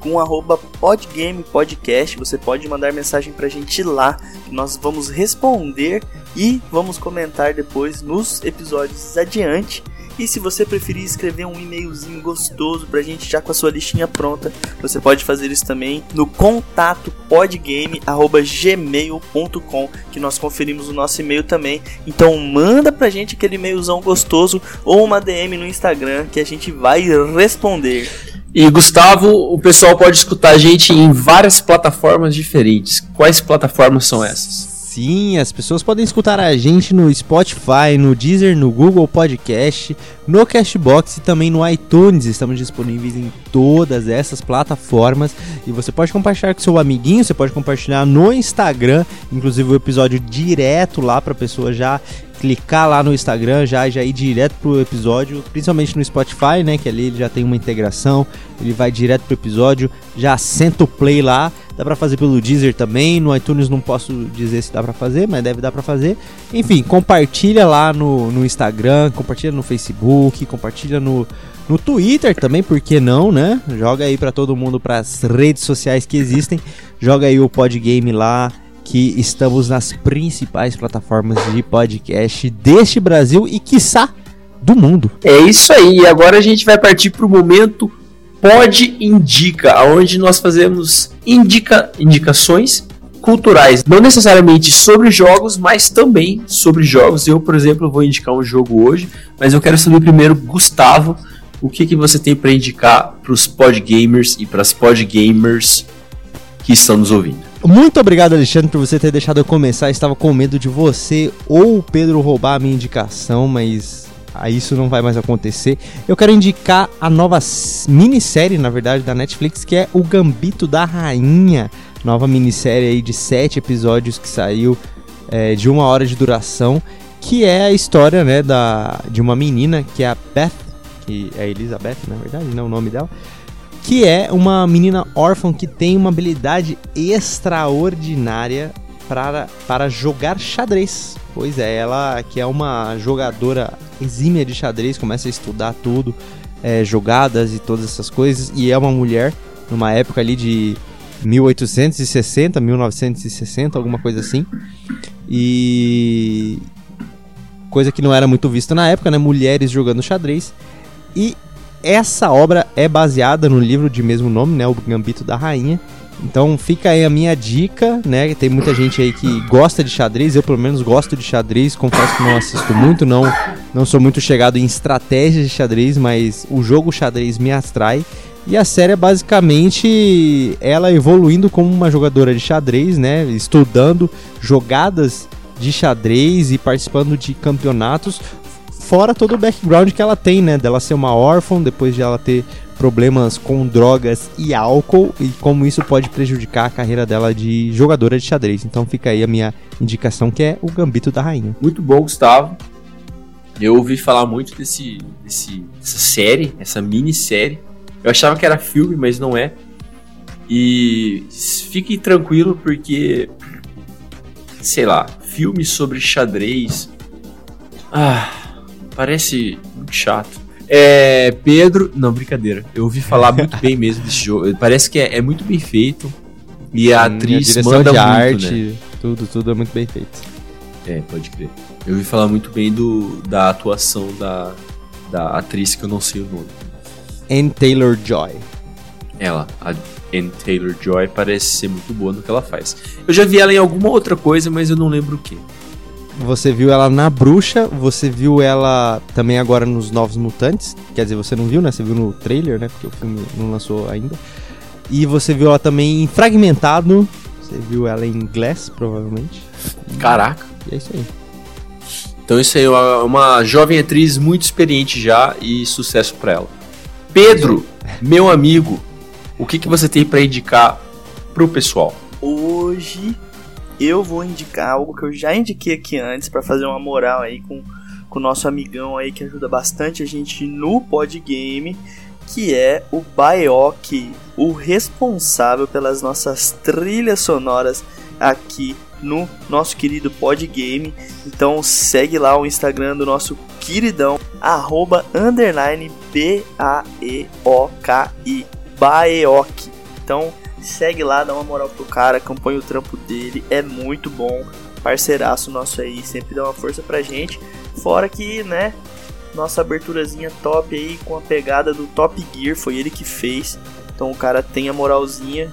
com arroba podgamepodcast. Você pode mandar mensagem pra gente lá, nós vamos responder e vamos comentar depois nos episódios adiante. E se você preferir escrever um e-mailzinho gostoso pra gente já com a sua listinha pronta, você pode fazer isso também no contato podgame@gmail.com, que nós conferimos o nosso e-mail também. Então manda pra gente aquele e-mailzão gostoso ou uma DM no Instagram que a gente vai responder. E Gustavo, o pessoal pode escutar a gente em várias plataformas diferentes. Quais plataformas são essas? Sim, as pessoas podem escutar a gente no Spotify, no Deezer, no Google Podcast, no Cashbox e também no iTunes. Estamos disponíveis em todas essas plataformas e você pode compartilhar com seu amiguinho, você pode compartilhar no Instagram, inclusive o episódio direto lá para a pessoa já clicar lá no Instagram já já ir direto pro episódio, principalmente no Spotify, né, que ali ele já tem uma integração, ele vai direto pro episódio, já senta o play lá, dá pra fazer pelo Deezer também, no iTunes não posso dizer se dá pra fazer, mas deve dar pra fazer. Enfim, compartilha lá no, no Instagram, compartilha no Facebook, compartilha no, no Twitter também, por que não, né? Joga aí para todo mundo para as redes sociais que existem. Joga aí o Podgame lá, que estamos nas principais plataformas de podcast deste Brasil e quiçá do mundo. É isso aí. Agora a gente vai partir para o momento Pod Indica, onde nós fazemos indica indicações culturais, não necessariamente sobre jogos, mas também sobre jogos. Eu, por exemplo, vou indicar um jogo hoje, mas eu quero saber primeiro, Gustavo, o que, que você tem para indicar para os podgamers e para as podgamers que estão nos ouvindo. Muito obrigado, Alexandre, por você ter deixado eu começar. Eu estava com medo de você ou o Pedro roubar a minha indicação, mas isso não vai mais acontecer. Eu quero indicar a nova minissérie, na verdade, da Netflix, que é O Gambito da Rainha. Nova minissérie aí de sete episódios que saiu é, de uma hora de duração, que é a história né, da, de uma menina que é a Beth, que é Elizabeth, na verdade, não é o nome dela, que é uma menina órfã que tem uma habilidade extraordinária para, para jogar xadrez. Pois é, ela que é uma jogadora exímia de xadrez, começa a estudar tudo, é, jogadas e todas essas coisas, e é uma mulher numa época ali de 1860, 1960, alguma coisa assim. E coisa que não era muito vista na época, né? Mulheres jogando xadrez. E essa obra é baseada no livro de mesmo nome, né? O Gambito da Rainha. Então fica aí a minha dica, né? Tem muita gente aí que gosta de xadrez, eu pelo menos gosto de xadrez, confesso que não assisto muito, não, não sou muito chegado em estratégias de xadrez, mas o jogo xadrez me atrai. E a série é basicamente ela evoluindo como uma jogadora de xadrez, né? Estudando jogadas de xadrez e participando de campeonatos, fora todo o background que ela tem, né? Dela ser uma órfã, depois de ela ter problemas com drogas e álcool e como isso pode prejudicar a carreira dela de jogadora de xadrez. Então fica aí a minha indicação que é o Gambito da Rainha. Muito bom, Gustavo. Eu ouvi falar muito desse, desse dessa série, essa minissérie. Eu achava que era filme, mas não é. E fique tranquilo porque sei lá, filme sobre xadrez. Ah, parece muito chato. É, Pedro. Não, brincadeira. Eu ouvi falar muito bem mesmo desse jogo. Parece que é, é muito bem feito. E a atriz a manda de muito, arte, né? tudo, tudo é muito bem feito. É, pode crer. Eu ouvi falar muito bem do, da atuação da, da atriz que eu não sei o nome. Anne Taylor Joy. Ela, a Anne Taylor Joy, parece ser muito boa no que ela faz. Eu já vi ela em alguma outra coisa, mas eu não lembro o que. Você viu ela na Bruxa, você viu ela também agora nos Novos Mutantes. Quer dizer, você não viu, né? Você viu no trailer, né? Porque o filme não lançou ainda. E você viu ela também em Fragmentado. Você viu ela em Glass, provavelmente. Caraca. E é isso aí. Então isso aí é uma, uma jovem atriz muito experiente já e sucesso pra ela. Pedro, meu amigo, o que, que você tem pra indicar pro pessoal? Hoje eu vou indicar algo que eu já indiquei aqui antes para fazer uma moral aí com o nosso amigão aí que ajuda bastante a gente no podgame, que é o Baioc, o responsável pelas nossas trilhas sonoras aqui no nosso querido podgame. Então segue lá o Instagram do nosso queridão, arroba underline B-A-E-O-K-I, Baeoc. Então segue lá, dá uma moral pro cara, acompanha o trampo dele, é muito bom. Parceiraço nosso aí, sempre dá uma força pra gente. Fora que, né, nossa aberturazinha top aí com a pegada do Top Gear, foi ele que fez. Então o cara tem a moralzinha,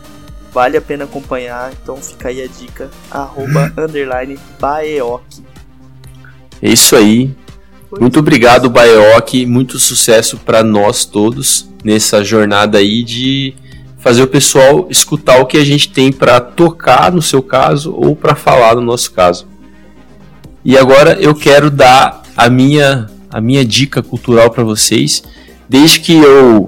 vale a pena acompanhar. Então fica aí a dica, arroba underline Baeoc. É isso aí. Muito obrigado, Baioc. Muito sucesso para nós todos nessa jornada aí de fazer o pessoal escutar o que a gente tem para tocar no seu caso ou para falar no nosso caso. E agora eu quero dar a minha a minha dica cultural para vocês. Desde que eu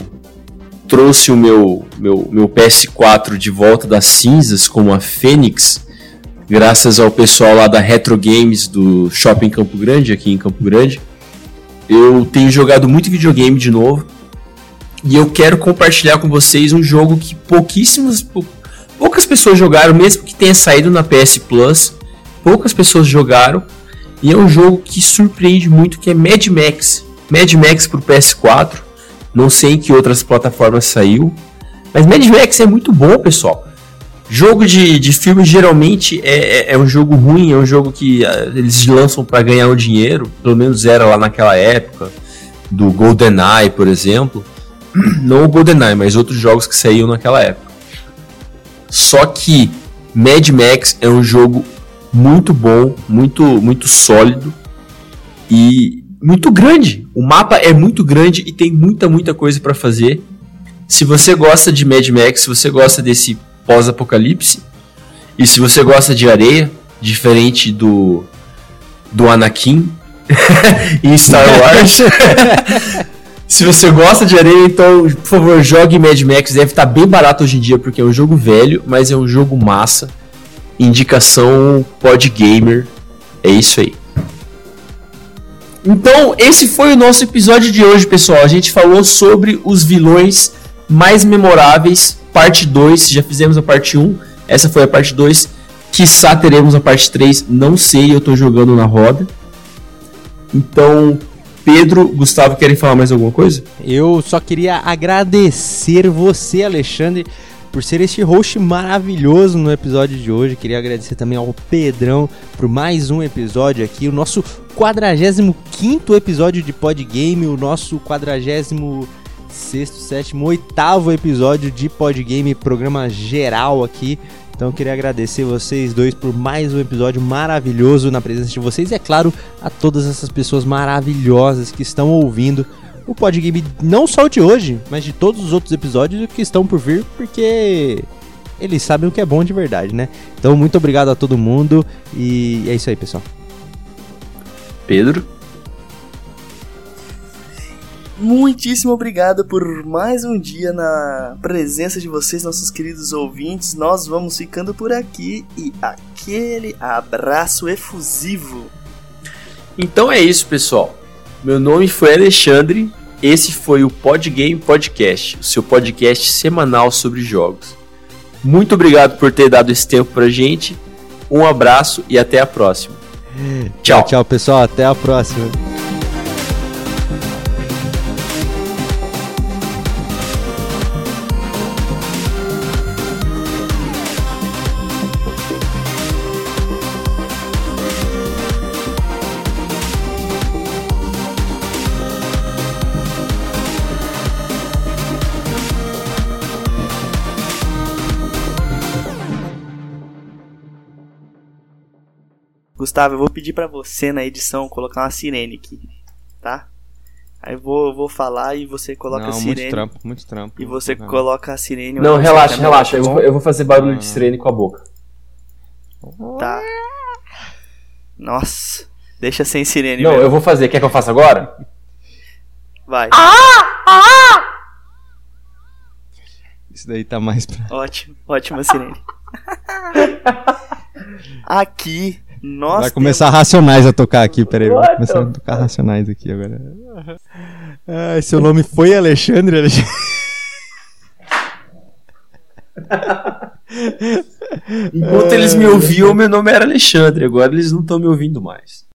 trouxe o meu, meu, meu PS4 de volta das cinzas como a Fênix, graças ao pessoal lá da Retro Games do Shopping Campo Grande, aqui em Campo Grande, eu tenho jogado muito videogame de novo. E eu quero compartilhar com vocês um jogo que pouquíssimas, pou- poucas pessoas jogaram, mesmo que tenha saído na PS Plus, poucas pessoas jogaram. E é um jogo que surpreende muito, que é Mad Max. Mad Max pro PS4. Não sei em que outras plataformas saiu. Mas Mad Max é muito bom, pessoal. Jogo de, de filme geralmente é, é, é um jogo ruim, é um jogo que uh, eles lançam para ganhar um dinheiro, pelo menos era lá naquela época, do GoldenEye, por exemplo. Não o GoldenEye, mas outros jogos que saíam naquela época. Só que Mad Max é um jogo muito bom, muito, muito sólido e muito grande. O mapa é muito grande e tem muita, muita coisa para fazer. Se você gosta de Mad Max, se você gosta desse pós-apocalipse, e se você gosta de areia, diferente do do Anakin em Star Wars. se você gosta de areia, então, por favor, jogue Mad Max. Deve estar bem barato hoje em dia, porque é um jogo velho, mas é um jogo massa. Indicação Podgamer. É isso aí. Então, esse foi o nosso episódio de hoje, pessoal. A gente falou sobre os vilões mais memoráveis, parte 2. Já fizemos a parte 1, essa foi a parte 2. Quiçá teremos a parte 3, não sei, eu tô jogando na roda. Então, Pedro, Gustavo, querem falar mais alguma coisa? Eu só queria agradecer você, Alexandre, por ser este host maravilhoso no episódio de hoje. Queria agradecer também ao Pedrão por mais um episódio aqui, o nosso 45 episódio de Podgame, o nosso 46 sexto, sétimo, oitavo episódio de Podgame, programa geral aqui. Então queria agradecer vocês dois por mais um episódio maravilhoso na presença de vocês e é claro a todas essas pessoas maravilhosas que estão ouvindo o Podgame não só de hoje, mas de todos os outros episódios que estão por vir, porque eles sabem o que é bom de verdade, né? Então muito obrigado a todo mundo e é isso aí, pessoal. Pedro? Muitíssimo obrigado por mais um dia na presença de vocês, nossos queridos ouvintes. Nós vamos ficando por aqui e aquele abraço efusivo. Então é isso, pessoal. Meu nome foi Alexandre. Esse foi o Podgame Podcast, o seu podcast semanal sobre jogos. Muito obrigado por ter dado esse tempo pra gente. Um abraço e até a próxima. Tchau, tchau, pessoal. Até a próxima. Gustavo, eu vou pedir para você na edição colocar uma sirene aqui, tá? Aí eu vou, vou falar e você coloca Não, a sirene. muito trampo, muito trampo. E você Não. coloca a sirene. Não, relaxa, relaxa. Eu vou, eu vou fazer barulho de Ah. sirene com a boca. Tá. Nossa, deixa sem sirene. Não, mesmo. eu vou fazer. Quer que eu faça agora? Vai. Isso daí tá mais pra... Ótimo, ótima sirene. Aqui nós Vai começar Racionais a tocar aqui, peraí. Vai começar a tocar Racionais aqui agora. Ai, seu nome foi Alexandre? Alexandre? Enquanto eles me ouviam, meu nome era Alexandre. Agora eles não estão me ouvindo mais.